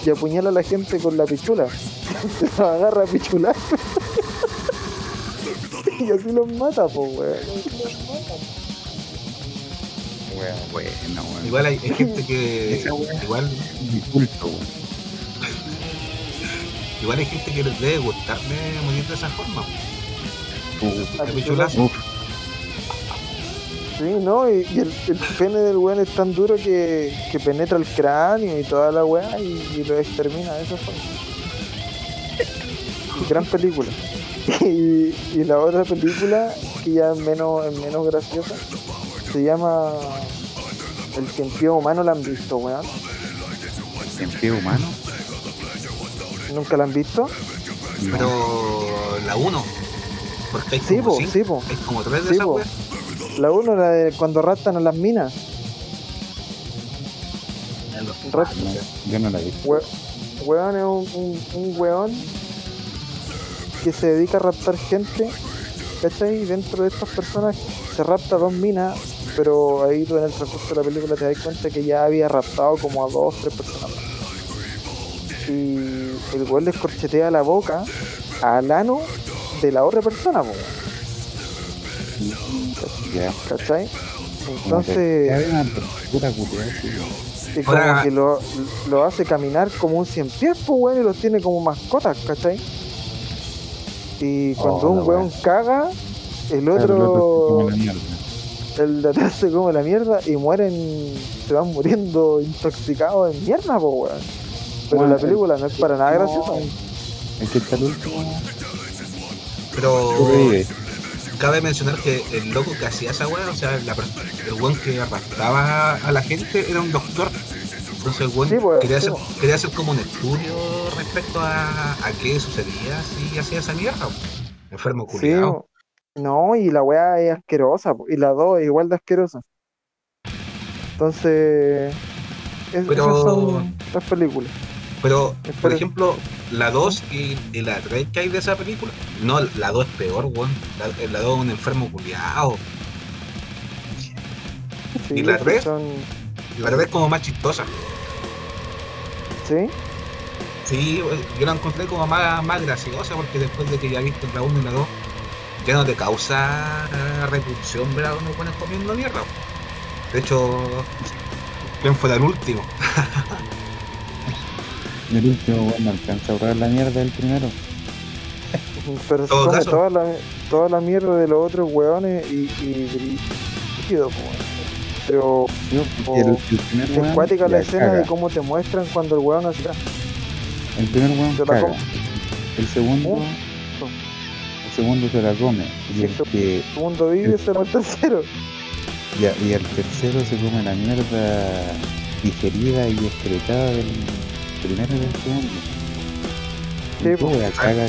y apuñala a la gente con la pichula. Se lo agarra a pichular. y así los mata, po weón. Weá, buena, weón. Igual hay, hay gente que. Esa. Igual, Insulto, weón. Igual hay gente que les debe gustarme morir de esa forma. Uf, Sí, ¿no? Y, y el, el pene del weón es tan duro que, que penetra el cráneo y toda la weá y, y lo extermina de esa forma. Gran película. Y, y la otra película, que ya es menos, es menos graciosa, se llama El Pies Humano, ¿la han visto, weón? en pie humano. ¿Nunca la han visto? No. Pero la 1. Porque hay Sí, como sí, po. hay como tres de Sí, esas. La uno, la de cuando raptan a las minas. Rap- No, yo no la vi. We- weón es un, un, un weón que se dedica a raptar gente, ¿cachai? Y dentro de estas personas se rapta dos minas, pero ahí tú en el transcurso de la película te das cuenta que ya había raptado como a dos, tres personas. Y el weón les corchetea la boca al ano de la otra persona, po, Ya. ¿cachai? Entonces... Y como que lo, lo hace caminar como un cien pies, pues, weón, y los tiene como mascotas, ¿cachai? Y cuando Oh, un weón caga, el otro otro, se come la mierda. el de atrás se come la mierda y mueren, se van muriendo intoxicados en mierda, pues, weón. Pero la película no es para nada graciosa. Que está el último. Pero cabe mencionar que el loco que hacía esa wea, o sea, la el weón que arrastraba a la gente era un doctor. Entonces el weón Sí, pues, quería, sí, hacer, pues. quería hacer como un estudio respecto a, a qué sucedía si hacía esa mierda. Enfermo Sí, culiado. no, y la weá es asquerosa, y la dos es igual de asquerosa. Entonces, es- Pero- esas son las películas. Pero, por ejemplo, la 2 y, y la 3 que hay de esa película, no, la 2 es peor, weón. La, la 2 es un enfermo culiado. Sí, ¿Y la sí red? son. La verdad es como más chistosa. Sí, Sí, yo la encontré como más, más graciosa porque después de que ya viste la 1 y la 2, ya no te causa eh, repulsión ver a los buenos comiendo mierda. De hecho, ¿quién fue el último? El último, bueno, alcanza a ahorrar la mierda del primero. pero se come caso. toda la, toda la mierda de los otros hueones y. y, brígido, po, weón. Pero Yo, el, el primer es weón cuática la escena caga. de cómo te muestran cuando el hueón así. El primer weón Se la caga. come. El segundo, el segundo se la come. Y el, Sí, que, El segundo vive se va el tercero. y, a- y el tercero se come la mierda digerida y excretada del primero y del segundo. Sí, ¿Y po. qué wea caga?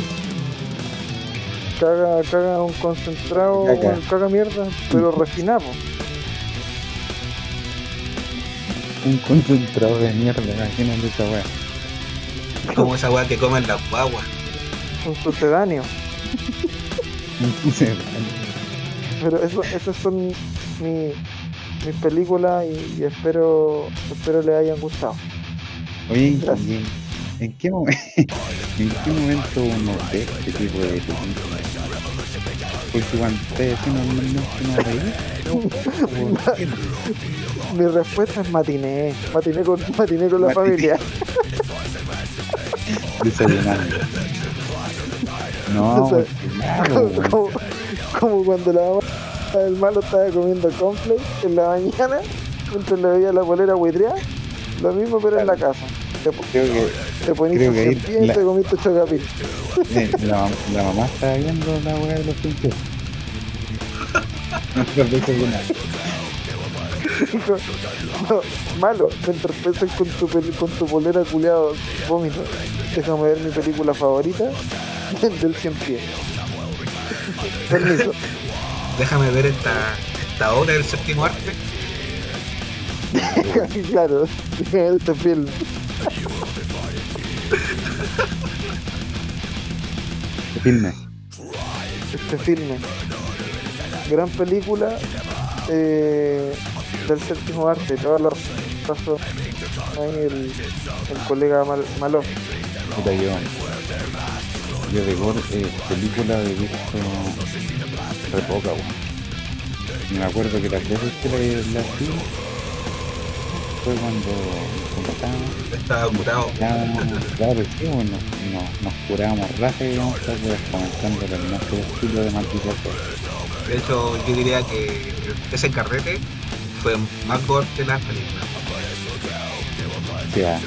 Caga, caga un concentrado, Caga. mierda, pero refinado. Un concentrado de mierda, imagínate esa wea. Como esa weá que comen las guaguas. Un sucedáneo. Entonces, Pero eso, esas son mi- mis películas y, y espero, espero les hayan gustado. Oye, Gracias. ¿y en, en qué momento, ¿en qué momento uno ve este tipo de películas? Porque cuando ustedes haciendo normalmente no Mi respuesta es matiné, matiné con, matiné con la Matiné. familia. desayunando. No, porque claro, como, como cuando la mamá del malo estaba comiendo cornflakes en la mañana, mientras le veía la polera buitreada, lo mismo pero en la casa. Te, creo que te poniste creo que pie y la- te comiste chocapil. eh, la, mam- la mamá estaba viendo la weá de los pinches. Dijo, no, malo, mientras pesas con tu, con tu polera culiado vómito, déjame ver mi película favorita del 100 pies. Permiso. Déjame ver esta, esta obra del séptimo arte. claro, este film. Que filme. este filme. Gran película eh, del séptimo arte, todos los pasos ahí el, el colega Mal, Maló. Puta, yo, yo de gore, eh, película he visto re poca, weón. Me acuerdo que las veces que la, la vi fue cuando, estábamos, Estaba curado. claro, sí, bueno, nos, nos curábamos estar comentando el nuestro estilo de maldita sea. De hecho, yo diría que ese carrete fue más gore que las películas. O sea,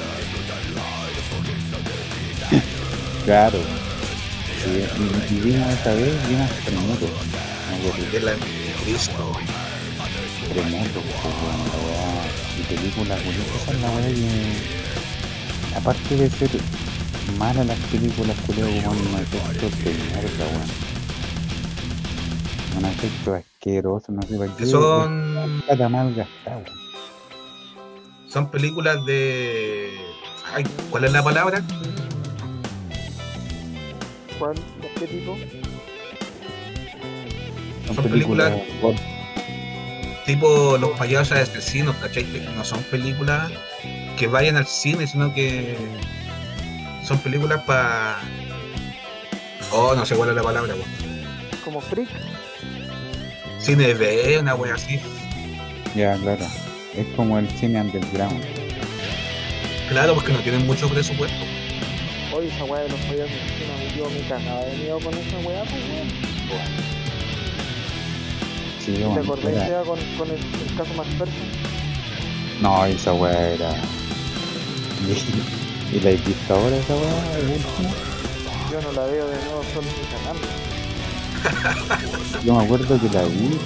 claro. Sí, y, y vimos esa vez, vimos Tremoto. Tremoto, películas, esa es la weá que. Aparte de ser malas las películas, culeo, con un efecto de mierda, weón. Un efecto asqueroso, no sé para qué. Son, Plata mal gastada, weón. son películas de. Ay, ¿Cuál es la palabra? ¿Cuál? ¿De qué tipo? Son Son películas. películas- Tipo Los payasos asesinos, ¿cachai? Que no son películas que vayan al cine, sino que son películas para. Oh, no sé cuál es la palabra, weón. Como freak. Cine B, una wea así. Ya, claro. Es como el cine underground. Claro, porque no tienen mucho presupuesto. Oye, esa weá de los payasos asesinos me dio mi cagada de miedo con esa weá, pues weón. Sí, ¿Te bueno, acordás era- con, con el, el caso McPherson? No, esa weá era. ¿Y, y la he visto ahora esa weá? Yo no la veo de nuevo solo en mi canal. Yo me acuerdo que la vi,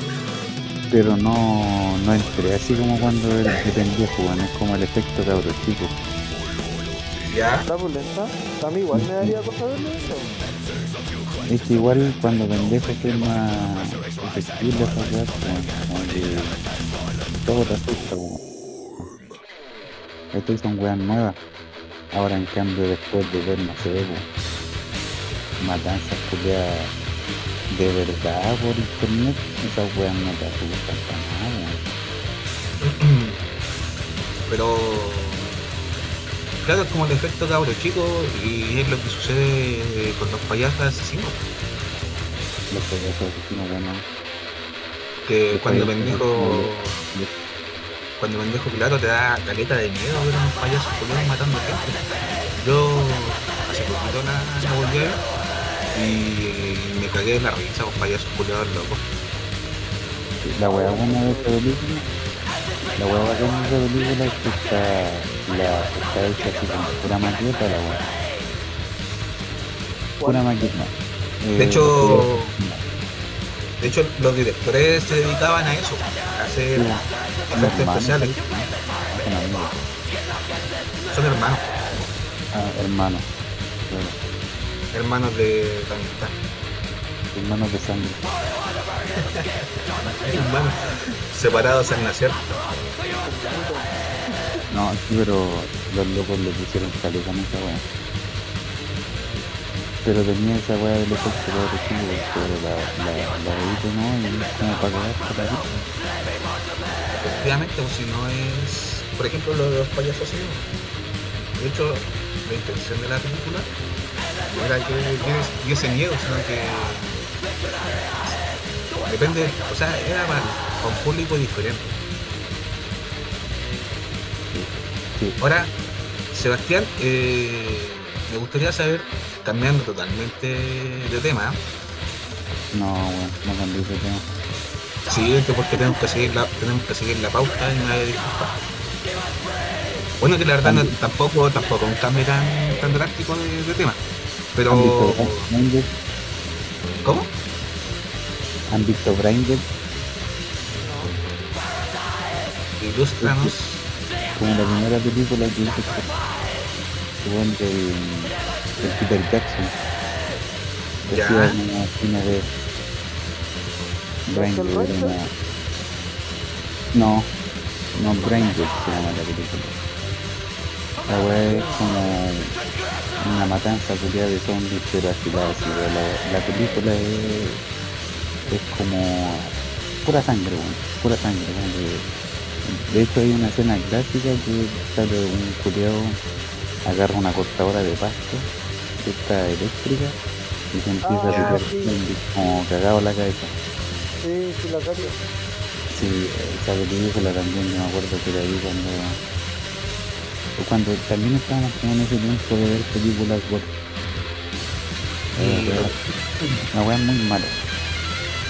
pero no, no entré así como cuando pendejo, weón. Es como el efecto cabro chico. Ya. La pulenta, a mí igual me daría cosa verlo eso. Es igual cuando pendejo soy más susceptible a esas weas, weón, como que todo te asusta. Estas son weas nuevas. Ahora en cambio después de ver, no sé, weón, matanzas culiadas de verdad por internet, esas weas no te asustan para nada. Pero claro, es como el efecto cabro chico y es lo que sucede con los payasos asesinos. Los payasos asesinos, bueno. Que Los cuando pendejo, cuando pendejo claro te da caleta de miedo ver a unos payasos culiados matando gente. Yo hace poquito la, la volví a ver y me cagué de la risa con payasos culiados locos. La weá buena de esta película, la weá bacana de esta película es que está, la, está hecha así con pura maqueta la weá. Pura maqueta. De Eh, hecho, De hecho, los directores se dedicaban a eso, a hacer efectos especiales. son hermanos, Ah, hermanos. Claro, hermanos de amistad. hermanos de sangre. Hermanos separados al nacer. No, sí, pero los locos le pusieron caleta en esa weá. Pero tenía esa weá del efecto de chico, pero la, la, la no, y es como para cagar por ahí. Efectivamente, pues si no es, por ejemplo, lo de los payasos así. De hecho, la intención de la película era que diese miedo, sino que depende, o sea, era para un público diferente. Sí. Ahora, Sebastián, eh, me gustaría saber, cambiando totalmente de tema, No, weón, no cambié ese tema. siguiente porque tenemos que seguir la, tenemos que seguir la pauta y me voy a disculpar. Bueno que la verdad no- tampoco, tampoco un cambio tan, tan drástico de, de tema. Pero. ¿Han visto Braindead? ¿Cómo? ¿Han visto Braindead? Ilústranos. Como la primera película que hizo bueno, del, del Peter Jackson. Que Ya. hacía una esquina de. ¿Michael era una- No, no Braindead se llama la película. La weá es como una matanza culiada de zombies, pero así. pero La, la película es, es como pura sangre, weón, pura sangre. que- de hecho hay una escena clásica que sale un culiado, agarra una cortadora de pasto, que está eléctrica, y se empieza Ah, a tirar sí. zombies como cagado la cabeza. Sí, sí, la cacho. Sí, esa película también yo me acuerdo que era ahí cuando o cuando también estábamos como en ese tiempo de ver películas gore. Y- La weá es muy mala,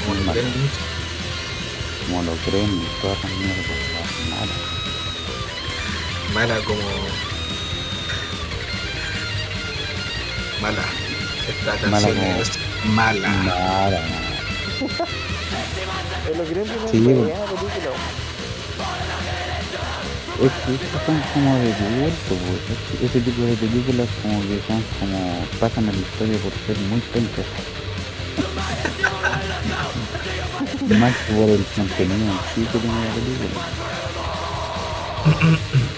muy mala. Como lo creen y todas esas mierdas, mala. Mala como. Mala. Esta Mala canción como- es mala. Mala, mala. Los Gremlins Sí, es bueno. buena película. Es que estos son como de culto, pues. Este- ese tipo de películas como que son como pasan a la historia por ser muy pencas. Más que por el contenido en sí que tiene la película.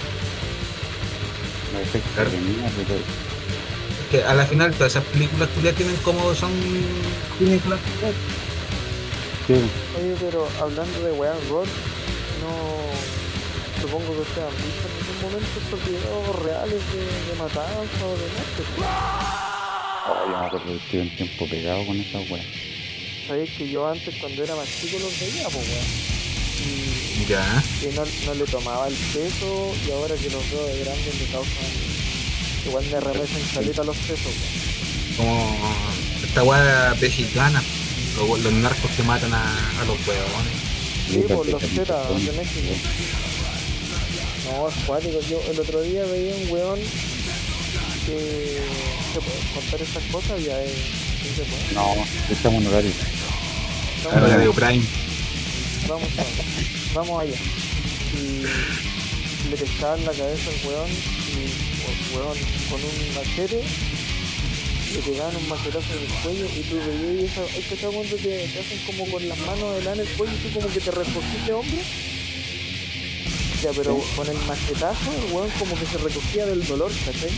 Claro. y todo. Que a la final todas esas películas culiadas tienen como son películas. Sí, Oye, pero hablando de weas gore, no. Supongo que ustedes han visto en algún momento estos videos reales de, de matanza o de muerte. oh, yo me acuerdo que estuve un tiempo pegado con esa weá. Sabéis que yo antes, cuando era más chico, los veía, pues weón. Y, Ya. y no, no le tomaba el peso, y ahora que los veo de grandes me causan. Igual me remesan caleta los pesos, weón. Como esta weá mexicana. Los, los narcos que matan a, a los huevones. Sí, por los zetas de México. No, es cuático. Yo el otro día veía un weón que se puede contar estas cosas ya es. No, estamos en horario. Ahora allá, de Prime. vamos, vamos, vamos allá. Y le pescaban la cabeza al weón y el weón con un machete le pegaban un machetazo en el cuello y tú veías esa, hay que cuando te, te hacen como con las manos en el cuello y tú como que te recogiste de hombro. Ya, pero con el machetazo el weón como que se recogía del dolor, ¿cachai?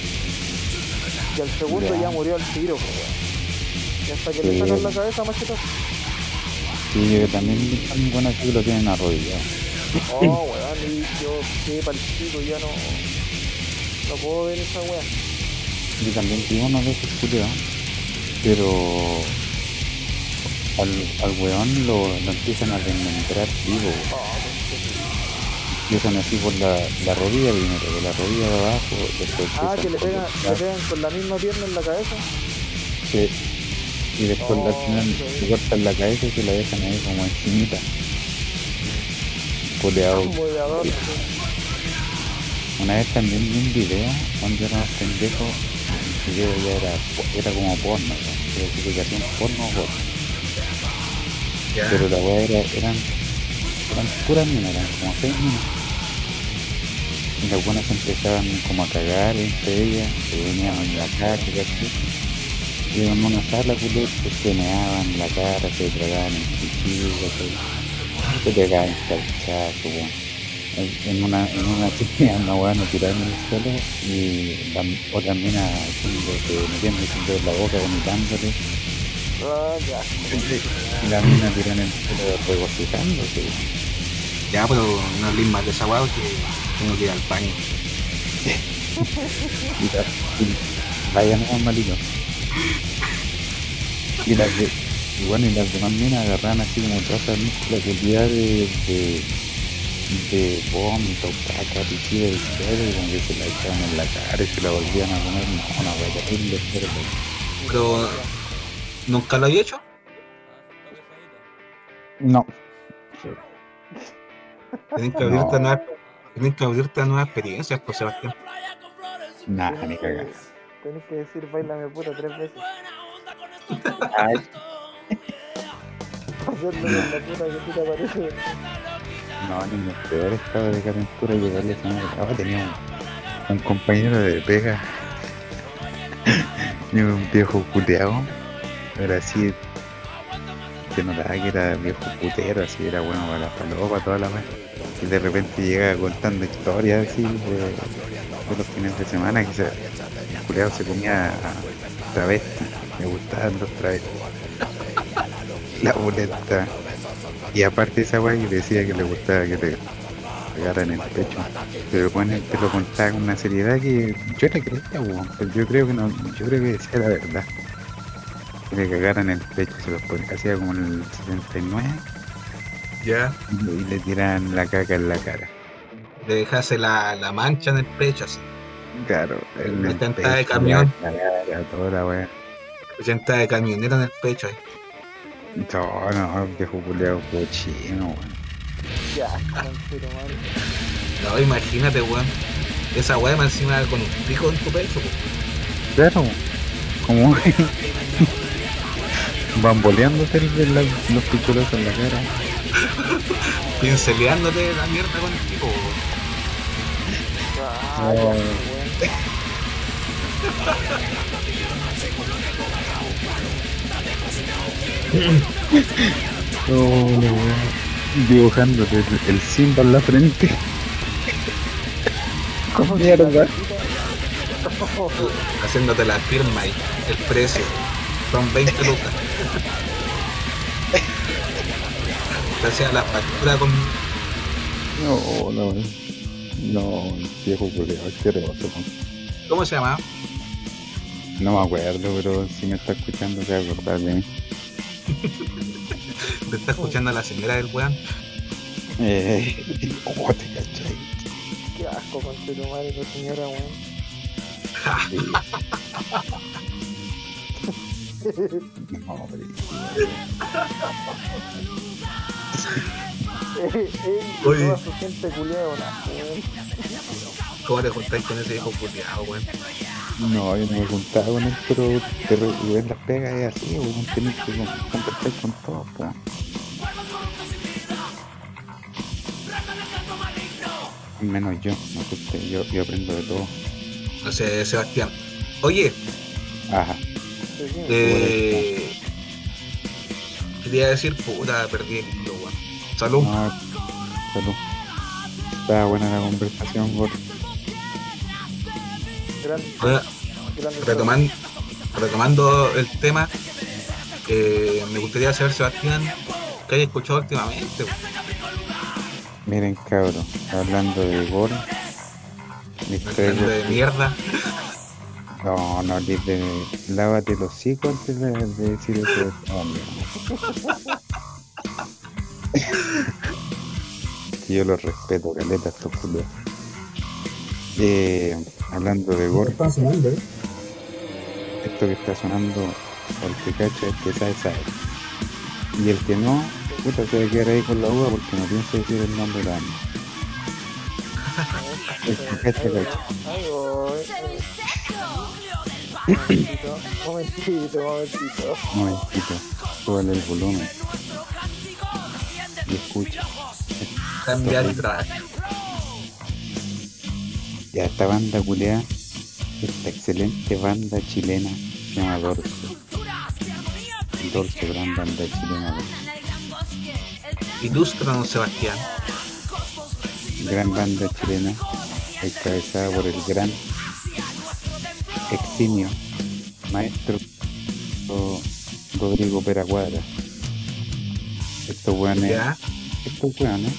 Y al segundo Ya. ya murió al tiro, weón. Y hasta que le Sí. sacan la cabeza machetazo. Sí, que también están buenas que lo tienen arrodillado. Oh, weón, yo quedé para el chico, ya no, no puedo ver esa wea. Yo también uno de esos culiados, pero al, al weón lo, lo empiezan a desmembrar vivo. Oh, empiezan así por la, la rodilla primero, de la rodilla de abajo, después ah, que le pegan, le pegan con la misma pierna en la cabeza. sí, y después Oh, al final cortan la cabeza y se la dejan ahí como encimita. Sí. Una vez también vi un video donde era un pendejo, el video ya era, era como porno, clasificación porno o porno. Pero la weá era, eran, eran puras minas, eran como seis minas. Y las buenas empezaban como a cagar entre ellas, se venían en la cara, ¿cachai? Y en una sala, culo, pues, se meaban la cara, se tragaban el cuchillo. Se pegaban calchazo, weón. En una, en una tenía una weá no tirada en el suelo y la otra mina el dedo en la boca, vomitándole. Y la mina tiró en el suelo regocijándose. Ya, pero no hablé más de esa weá que tengo que ir al baño. Vaya no malito. Y las de, y bueno, y las demás minas agarraban así como toda esa muscularidad de, de, de vómito, caca, pipí del suelo, y como que se la echaban en la cara y se la volvían a comer. No, una wea terrible, pero Pero, ¿nunca lo había hecho? No. Tenés que No. abrirte a nuevas, tenés que abrirte a nuevas experiencias, pues Sebastián. Nada, ni cagar. Tenés que decir bailame puta tres veces. Ay, Hacerlo con la puta que tú te aparece. no, ni los peores estados de calentura llegarle a esa madre. Ahora tenía un, un compañero de pega. y un viejo puteado. Era así. Se notaba que era viejo putero, así era bueno para la falopa, toda la vez. Y de repente llega contando historias así de, de los fines de semana que se, el culeado se comía a travestis. Me gustaban los travestis. La boleta. Y aparte de esa weá que decía que le gustaba que le pegaran el pecho. Pero bueno, te lo contaba con una seriedad que yo le creía, weón. Yo creo que no, yo creo que decía la verdad. Que le cagaran el pecho, se los ponía, hacía como en el 79 Ya. y le tiraban la caca en la cara. Le dejase la, la mancha en el pecho, así. Claro, el tentada de camión. la cara, toda la weá. Presenta de camioneta en el pecho ahí. No, no, viejo culeado cochino, weón. Ya. No, imagínate, weón. Esa weá más encima con un pico en tu pecho, pues. Claro, como bamboleándote el- el- la- los pichulazos en la cara. Pinceleándote la mierda con el pico, weón. Oh. Dibujándote el, Simba en la frente. ¿Cómo mierda? Haciéndote la firma ahí. El precio. Son 20 lucas. Te hacía la factura con. No, no. No, viejo culeado, asqueroso. ¿Cómo se llama? No me acuerdo, pero si me está escuchando se va a acordar de mí. Te está escuchando la señora del weón. Eh, oh, te cachai. Qué asco, conchero, madre, la señora, weón. No, Oye. toda su gente culiada, weón. ¿Cómo te juntáis con ese viejo culiado, weón? No, yo no me juntaba con él, pero te re- en las pegas es así, weón, tenés que con- contactar con todos, po. Menos yo, no sé usted, yo, yo aprendo de todo. No sé, Sebastián. Oye, Ajá, eh. Quería decir, puta, perdí el hilo, weón. Salud. no, salud. Estaba buena la conversación, gordo. Retomando, retomando el tema, eh, me gustaría saber, Sebastián, qué hay escuchado últimamente. Miren, cabros, hablando de traigo. Hablando de mierda. No, no, les de. Lávate los hocico antes de, de decir eso. Oh, Yo los respeto, caleta, estos culiados. Eh, hablando de gore, sonando, ¿eh? esto que está sonando, el que cacha, el que sabe, sabe. Y el que no, puta, se va a quedar ahí con la uva porque no pienso decir el nombre de la banda. El que cacha, cacha. Ay, voy. Momentito, momentito, momentito. Un momentito, súbale el volumen. Y escucha. Cambiar y trabajar. Ya esta banda culeada, esta excelente banda chilena se llama Dorso. Dorso, gran banda chilena, Ilustra don Sebastián. gran banda chilena, encabezada por el gran eximio maestro Rodrigo Peraguadra. Estos weones, Ya. estos weones,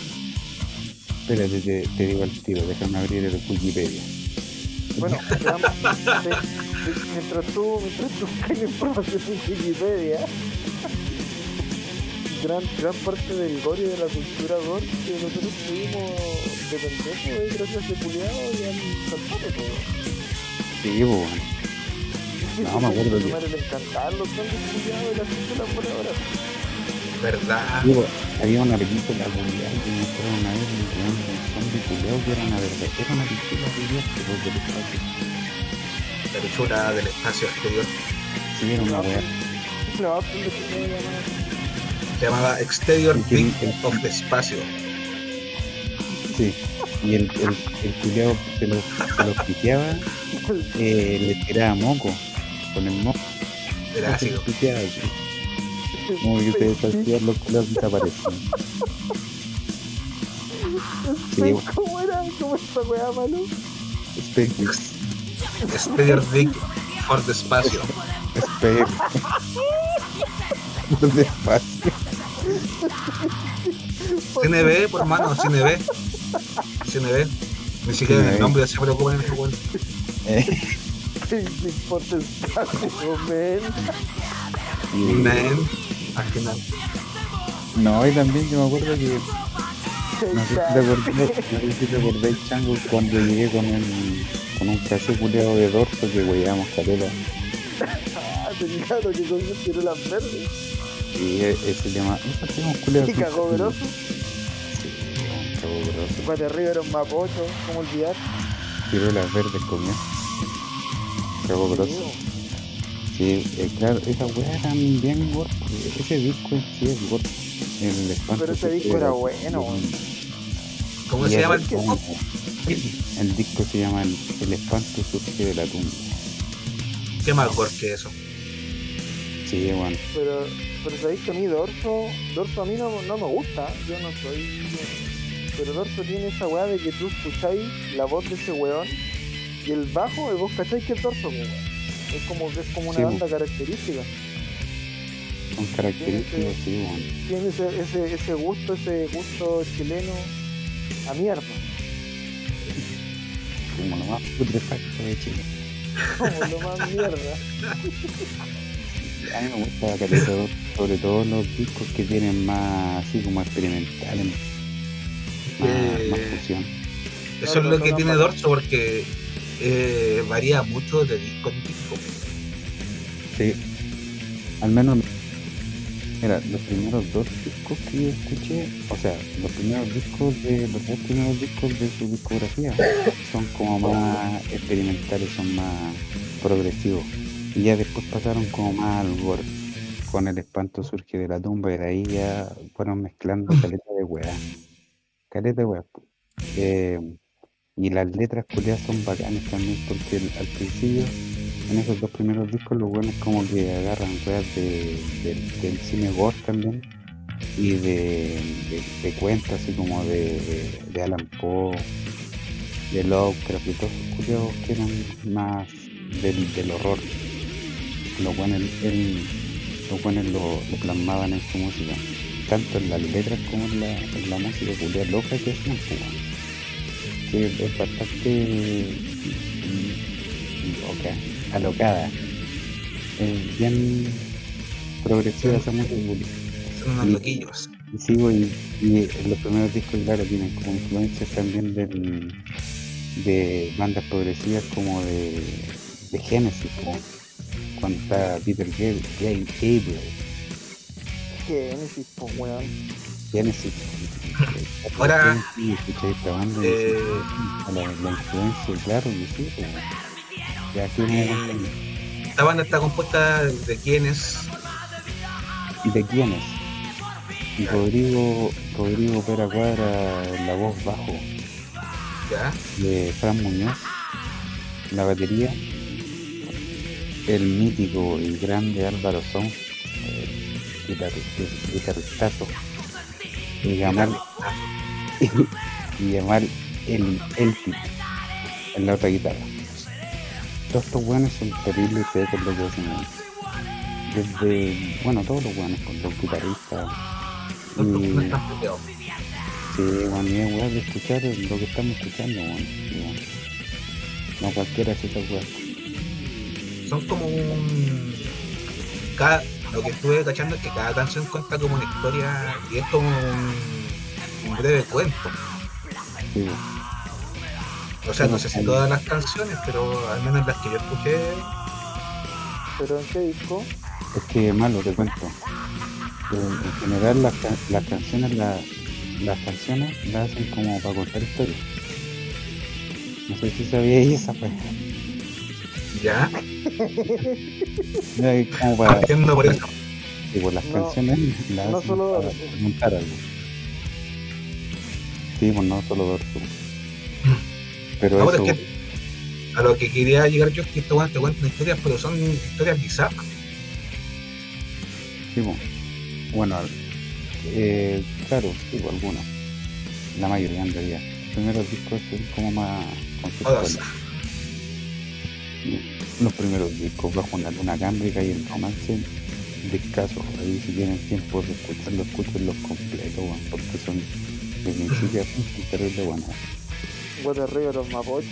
espérate, te, te digo al tiro, déjame abrir el Wikipedia. Bueno, mientras tú, mientras tú la información en Wikipedia, gran, gran parte del gore y de la cultura gore que nosotros tuvimos de pendejo es gracias a ese culiado y al salvaje, pues. Sí, weón. No, me acuerdo que- encantaban los zombies culiados y las películas por ahora. ¿Verdad? Había una película mundial que mostraron una vez un weón de un zombie culeado que era una verdad, era una película de Dios, pero del espacio. La pichula del espacio exterior. Sí, era una weá. No, pues me. Se llamaba Exterior ¿Y quién- Big of the Espacio. Sí. Y el, el, se lo, se lo piteaba, eh, le tiraba moco. Con el moco Era ácido. Como que se deshacían los culeados desaparecían. Sí, Sí, ¿Cómo era? ¿Cómo esa weá, Manu? SpaceX. Exterior Big for the Espacio. Space. Despacio. Cine B, por mano, Cine B. Cine B. Ni siquiera en el nombre se preocupan en ese weón. Eh, Sí, sí, por espacio, men. y- Man. Al final. No, y también yo me acuerdo que No sé si te acordáis, no sé si te acordáis, Chango, cuando llegué con un, con un caso culeado de dorso que weyamos caleta. Ah, gato que tiró las verdes. Y e- ese llama, ese tema culeado. Y cagó grosso. Sí, un cagó grosso. Para arriba era un mapocho, ¿cómo olvidar? Tiró las verdes comió. Cagó grosso. Sí, eh, claro, esas weas eran bien. Ese disco en sí es gordo. El espanto. Pero ese que disco se- era bueno, weón. ¿Cómo se llama el disco? El disco se llama El, el espanto surge de la tumba. ¿Qué más gore que eso? Sí, bueno. Pero, pero sabéis que a mí Dorso, Dorso a mí no, no me gusta, yo no soy... Pero Dorso tiene esa weá de que tú escucháis la voz de ese weón y el bajo, y vos cacháis que es Dorso, pues, weón. Es como es como una Sí, banda característica. Son características, sí, bueno. Tiene ese, ese, ese gusto, ese gusto chileno a mierda. Como lo más putrefacto de Chile. Como lo más mierda. A mí me gusta caleta, sobre todo los discos que tienen más así como experimentales, más, Eh, más fusión. Eso es lo que tiene Dorso porque eh, varía mucho de disco en disco. Sí, al menos, mira, los primeros dos discos que yo escuché, o sea, los primeros discos de los dos primeros discos de su discografía son como más experimentales, son más progresivos. Y ya después pasaron como más al gore. Con el espanto surge de la tumba y de ahí ya fueron mezclando caleta de weá. Caleta de weá. Eh, y las letras culiadas son bacanas también porque al principio en esos dos primeros discos los buenos como que agarran weas de, del- cine gore también y de, de, cuentas así como de, de Alan Poe, de Lovecraft y todos esos culiados que eran más del, del horror. Los buenos los buenos lo, lo plasmaban en su música. tanto en las letras como en la, en la música culia loca que hacían, pues, es bastante loca, alocada. Es bien progresiva esa música. Son unos Y- loquillos. Y sí, güey, y los primeros discos, claro, tienen como influencias también del, de bandas progresivas como de, de Genesis, como cuando está Peter Gabriel, Gabriel Genesis, pues, weón. Genesis. Ahora, Sí, escuché esta banda y Eh, a la, la influencia, claro, que sí, pues, ya aquí me esta banda está compuesta de quienes. ¿Y de quiénes? Y Rodrigo, Rodrigo Pera Cuadra en la voz bajo. Ya. de Fran Muñoz, la batería, el mítico y grande Álvaro Son, eh, guitarri- guitarristazo, y llamar, y, llamar el, el en la otra guitarra. Todos estos buenos son terribles secos lo que hacen. Desde, bueno, todos los buenos, con los guitarristas. Y. Sí, bueno, y es de escuchar lo que estamos escuchando, weón. No cualquiera esa weá. Son como un. Cada, lo que estuve cachando es que cada canción cuenta como una historia y es como un, un breve cuento. Sí. O sea, no sé si todas las canciones, pero al menos las que yo escuché, Pero en qué disco? Es que malo, te cuento. En general las, ca- las canciones la- las canciones las hacen como para contar historias. No sé si sabíais esa weá. ya, como para partiendo por eso. pues, las No, canciones las no solo para algo. Sí, pues no solo dorso. Pero Ahora eso, es que a lo que quería llegar yo es que estos te cuentan historias, pero son historias bizarras. Sí, po. bueno, eh, claro, sí, po, algunos. La mayoría en realidad. Los primeros discos son como más. Los primeros discos bajo una luna cámbrica y el romance discaso. Ahí si tienen tiempo de escucharlo, escúchenlos completos, porque son de principio a fin terrible buenos. Water Río de los Mapochos.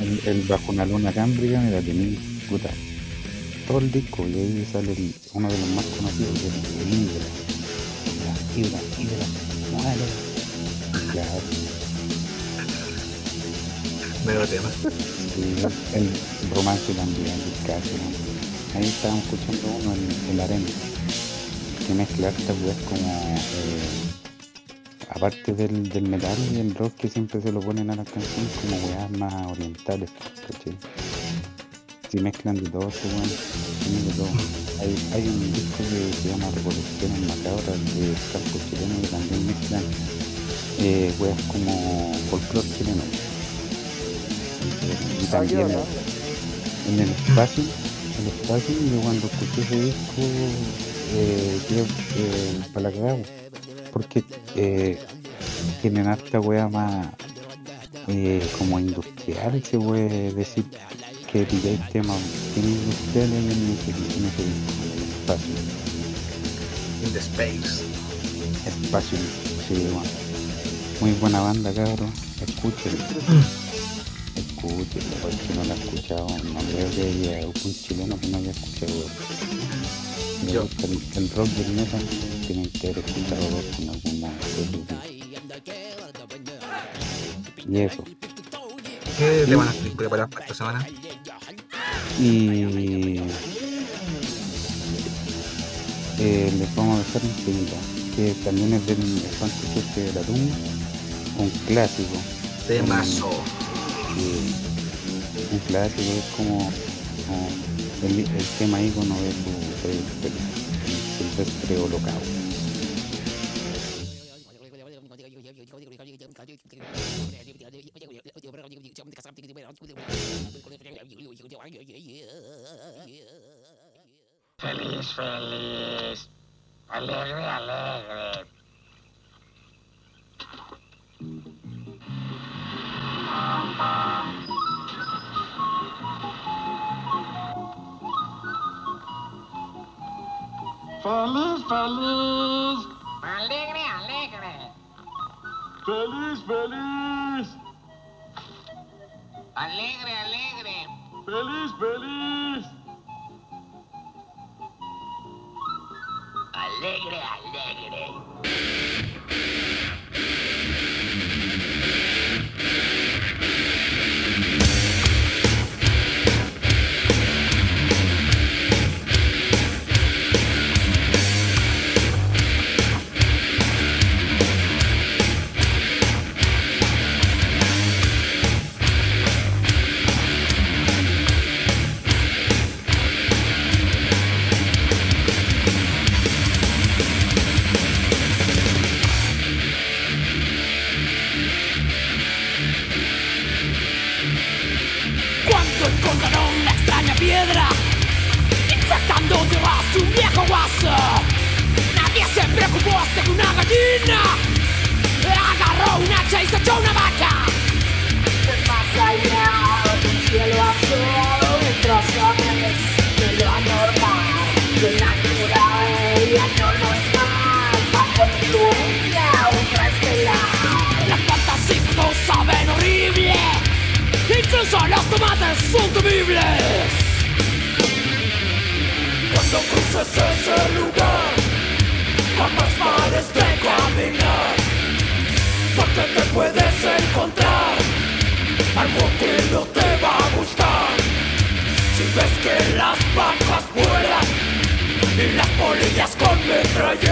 El, el bajo una luna cámbrica, mira, tenía puta. Todo el disco y ahí sale el- uno de los más conocidos, que es el Hidra. La Hidra, Hidra, muere. Claro, Medio tema. el romance también, el. Ahí estábamos escuchando uno en la arena. Que mezcla estas weas como. eh, aparte del, del metal y el rock que siempre se lo ponen a las canciones como weas más orientales, ¿cachai? Si mezclan de todo, weón, de todo. Hay, hay un disco que se llama Revoluciones Macabras de Calco Chileno que también mezclan eh, weas como folclore chileno. Y también en el espacio, el espacio, yo cuando escuché ese disco, eh, creo que para la cagada, porque eh, tienen harta wea más eh, como industrial, se puede decir que pilláis temas bien industriales en ese, en ese disco, en el espacio. In the space. Espacio, sí, bueno. Muy buena banda, cabrón. Escúchenlo. Escúchenlo, porque si no la ha escuchado, no creo que haya un chileno que no haya escuchado. Yo. el, el rock y el metal, tienen que haber escuchado en alguna de. Y eso. ¿Qué le van a preparar para esta semana? Y eh, les vamos a dejar un temita, que también es del Espanto Suerte de la Tumba, un clásico. De mazo. Que un clásico es como, como el, tema ícono de su de, de-.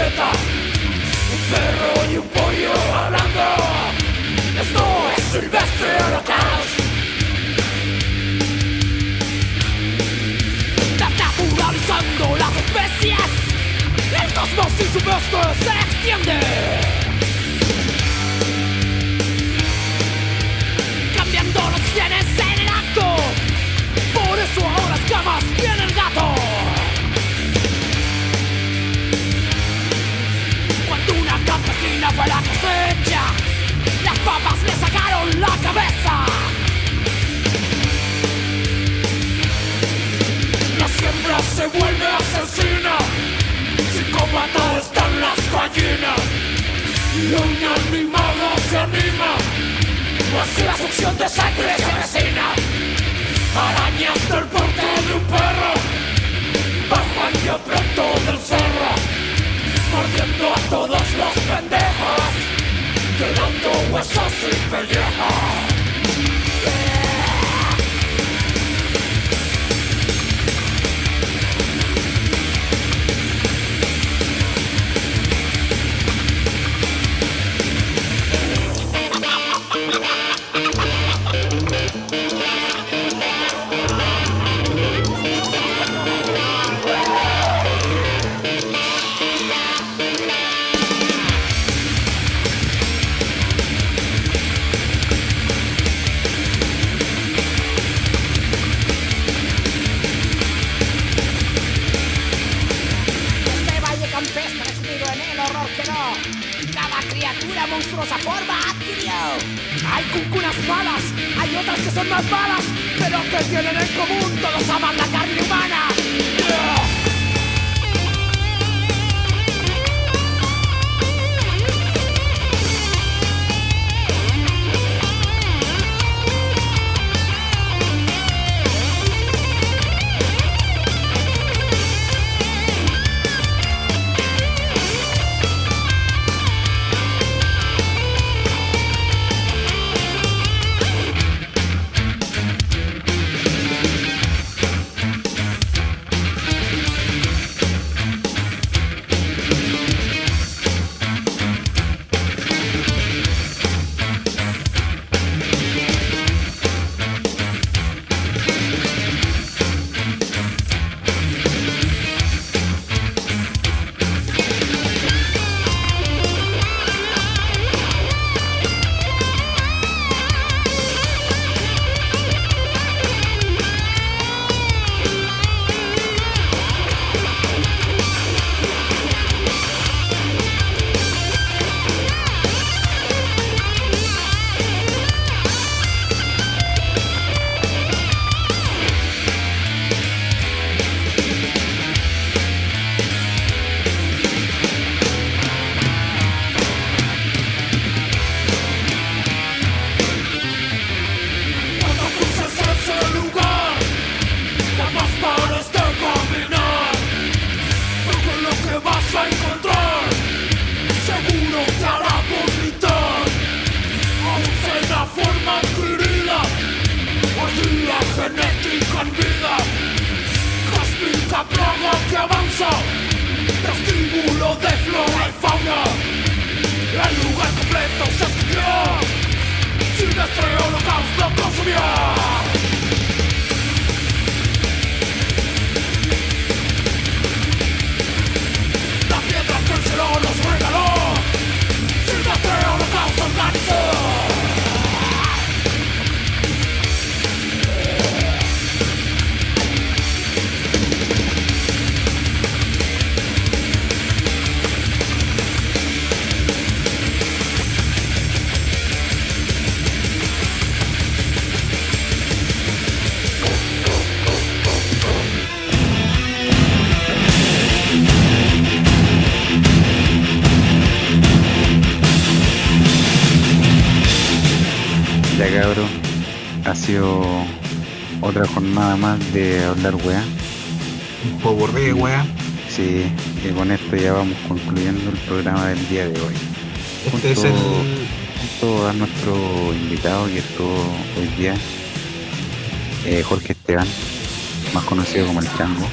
Un perro y un pollo hablando. Esto es Silvestre Holocausto. Desnaturalizando las especies, el cosmos y su resto se extiende. Cambiando los genes en el acto, por eso ahora escamas tiene el gato. Campesina fue la cosecha, las papas le sacaron la cabeza. La siembra se vuelve asesina, psicópata están las gallinas. Y un animado se anima, así la succión de sangre se avecina. Arañas del porte de un perro, bajan de pronto del cerro mordiendo a todos los pendejos, quedando huesos y pellejos. Más de hablar weá. Un poco de wea. Sí, y con esto ya vamos concluyendo el programa del día de hoy. Este es Junto- el. Junto a nuestro invitado que estuvo hoy día, eh, Jorge Esteban, más conocido como el Chango.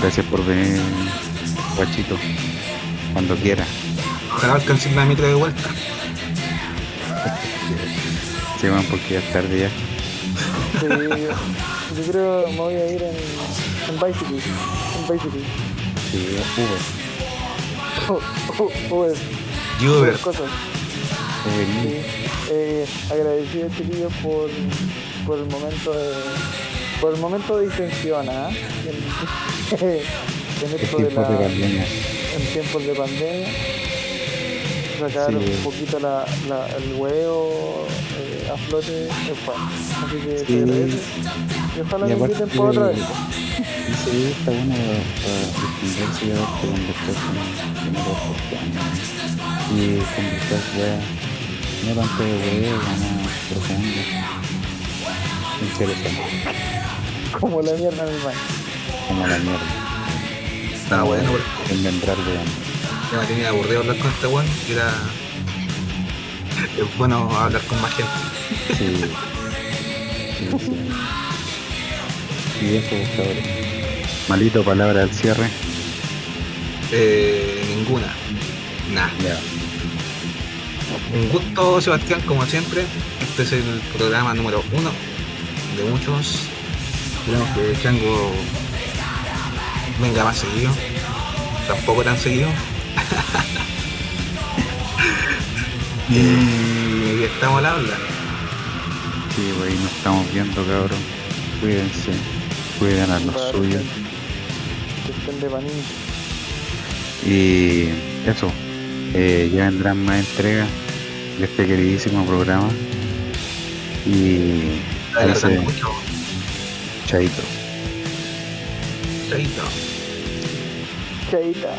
Gracias por venir, guachito, cuando quiera. Ojalá alcance la micro de vuelta. Sí, bueno, porque ya es tarde ya. Yo, creo que me voy a ir en, en bicycle. En bicycle. Sí, Uber. Oh, oh, es- Uber. cosas. Uber Sí. Eh, agradecido chiquillos por, por el momento de por el momento de distensión ¿ah? en, en Es esto de tiempo de la, pandemia. en tiempos de pandemia sacar Sí. un poquito la, la- el huevo eh, a flote es bueno así que Sí. te agradece y ojalá Y me inviten por otra vez Sí, está bueno para distinguirse y darte conversar con con otras personas. Y conversar, weá, no tanto de weá, más profundo. Interesante, como la mierda mi man como la mierda. Está bueno, porque Enmendrar, weón. ya me tenía aburrido hablar con este weón. Era. Es bueno hablar con más gente. Sí. Sí, sí. Malito palabra al cierre. Eh, ninguna. Nah. Ya. Un gusto, Sebastián, como siempre. Este es el programa número uno de muchos. Esperamos que Chango venga más seguido. Tampoco tan seguido. y estamos al habla. Sí, wey, nos estamos viendo, cabrón. Cuídense. Cuiden a los suyos. Y eso, eh, ya vendrán más entregas de este queridísimo programa. Y mucho. chaito. Chaito. chaita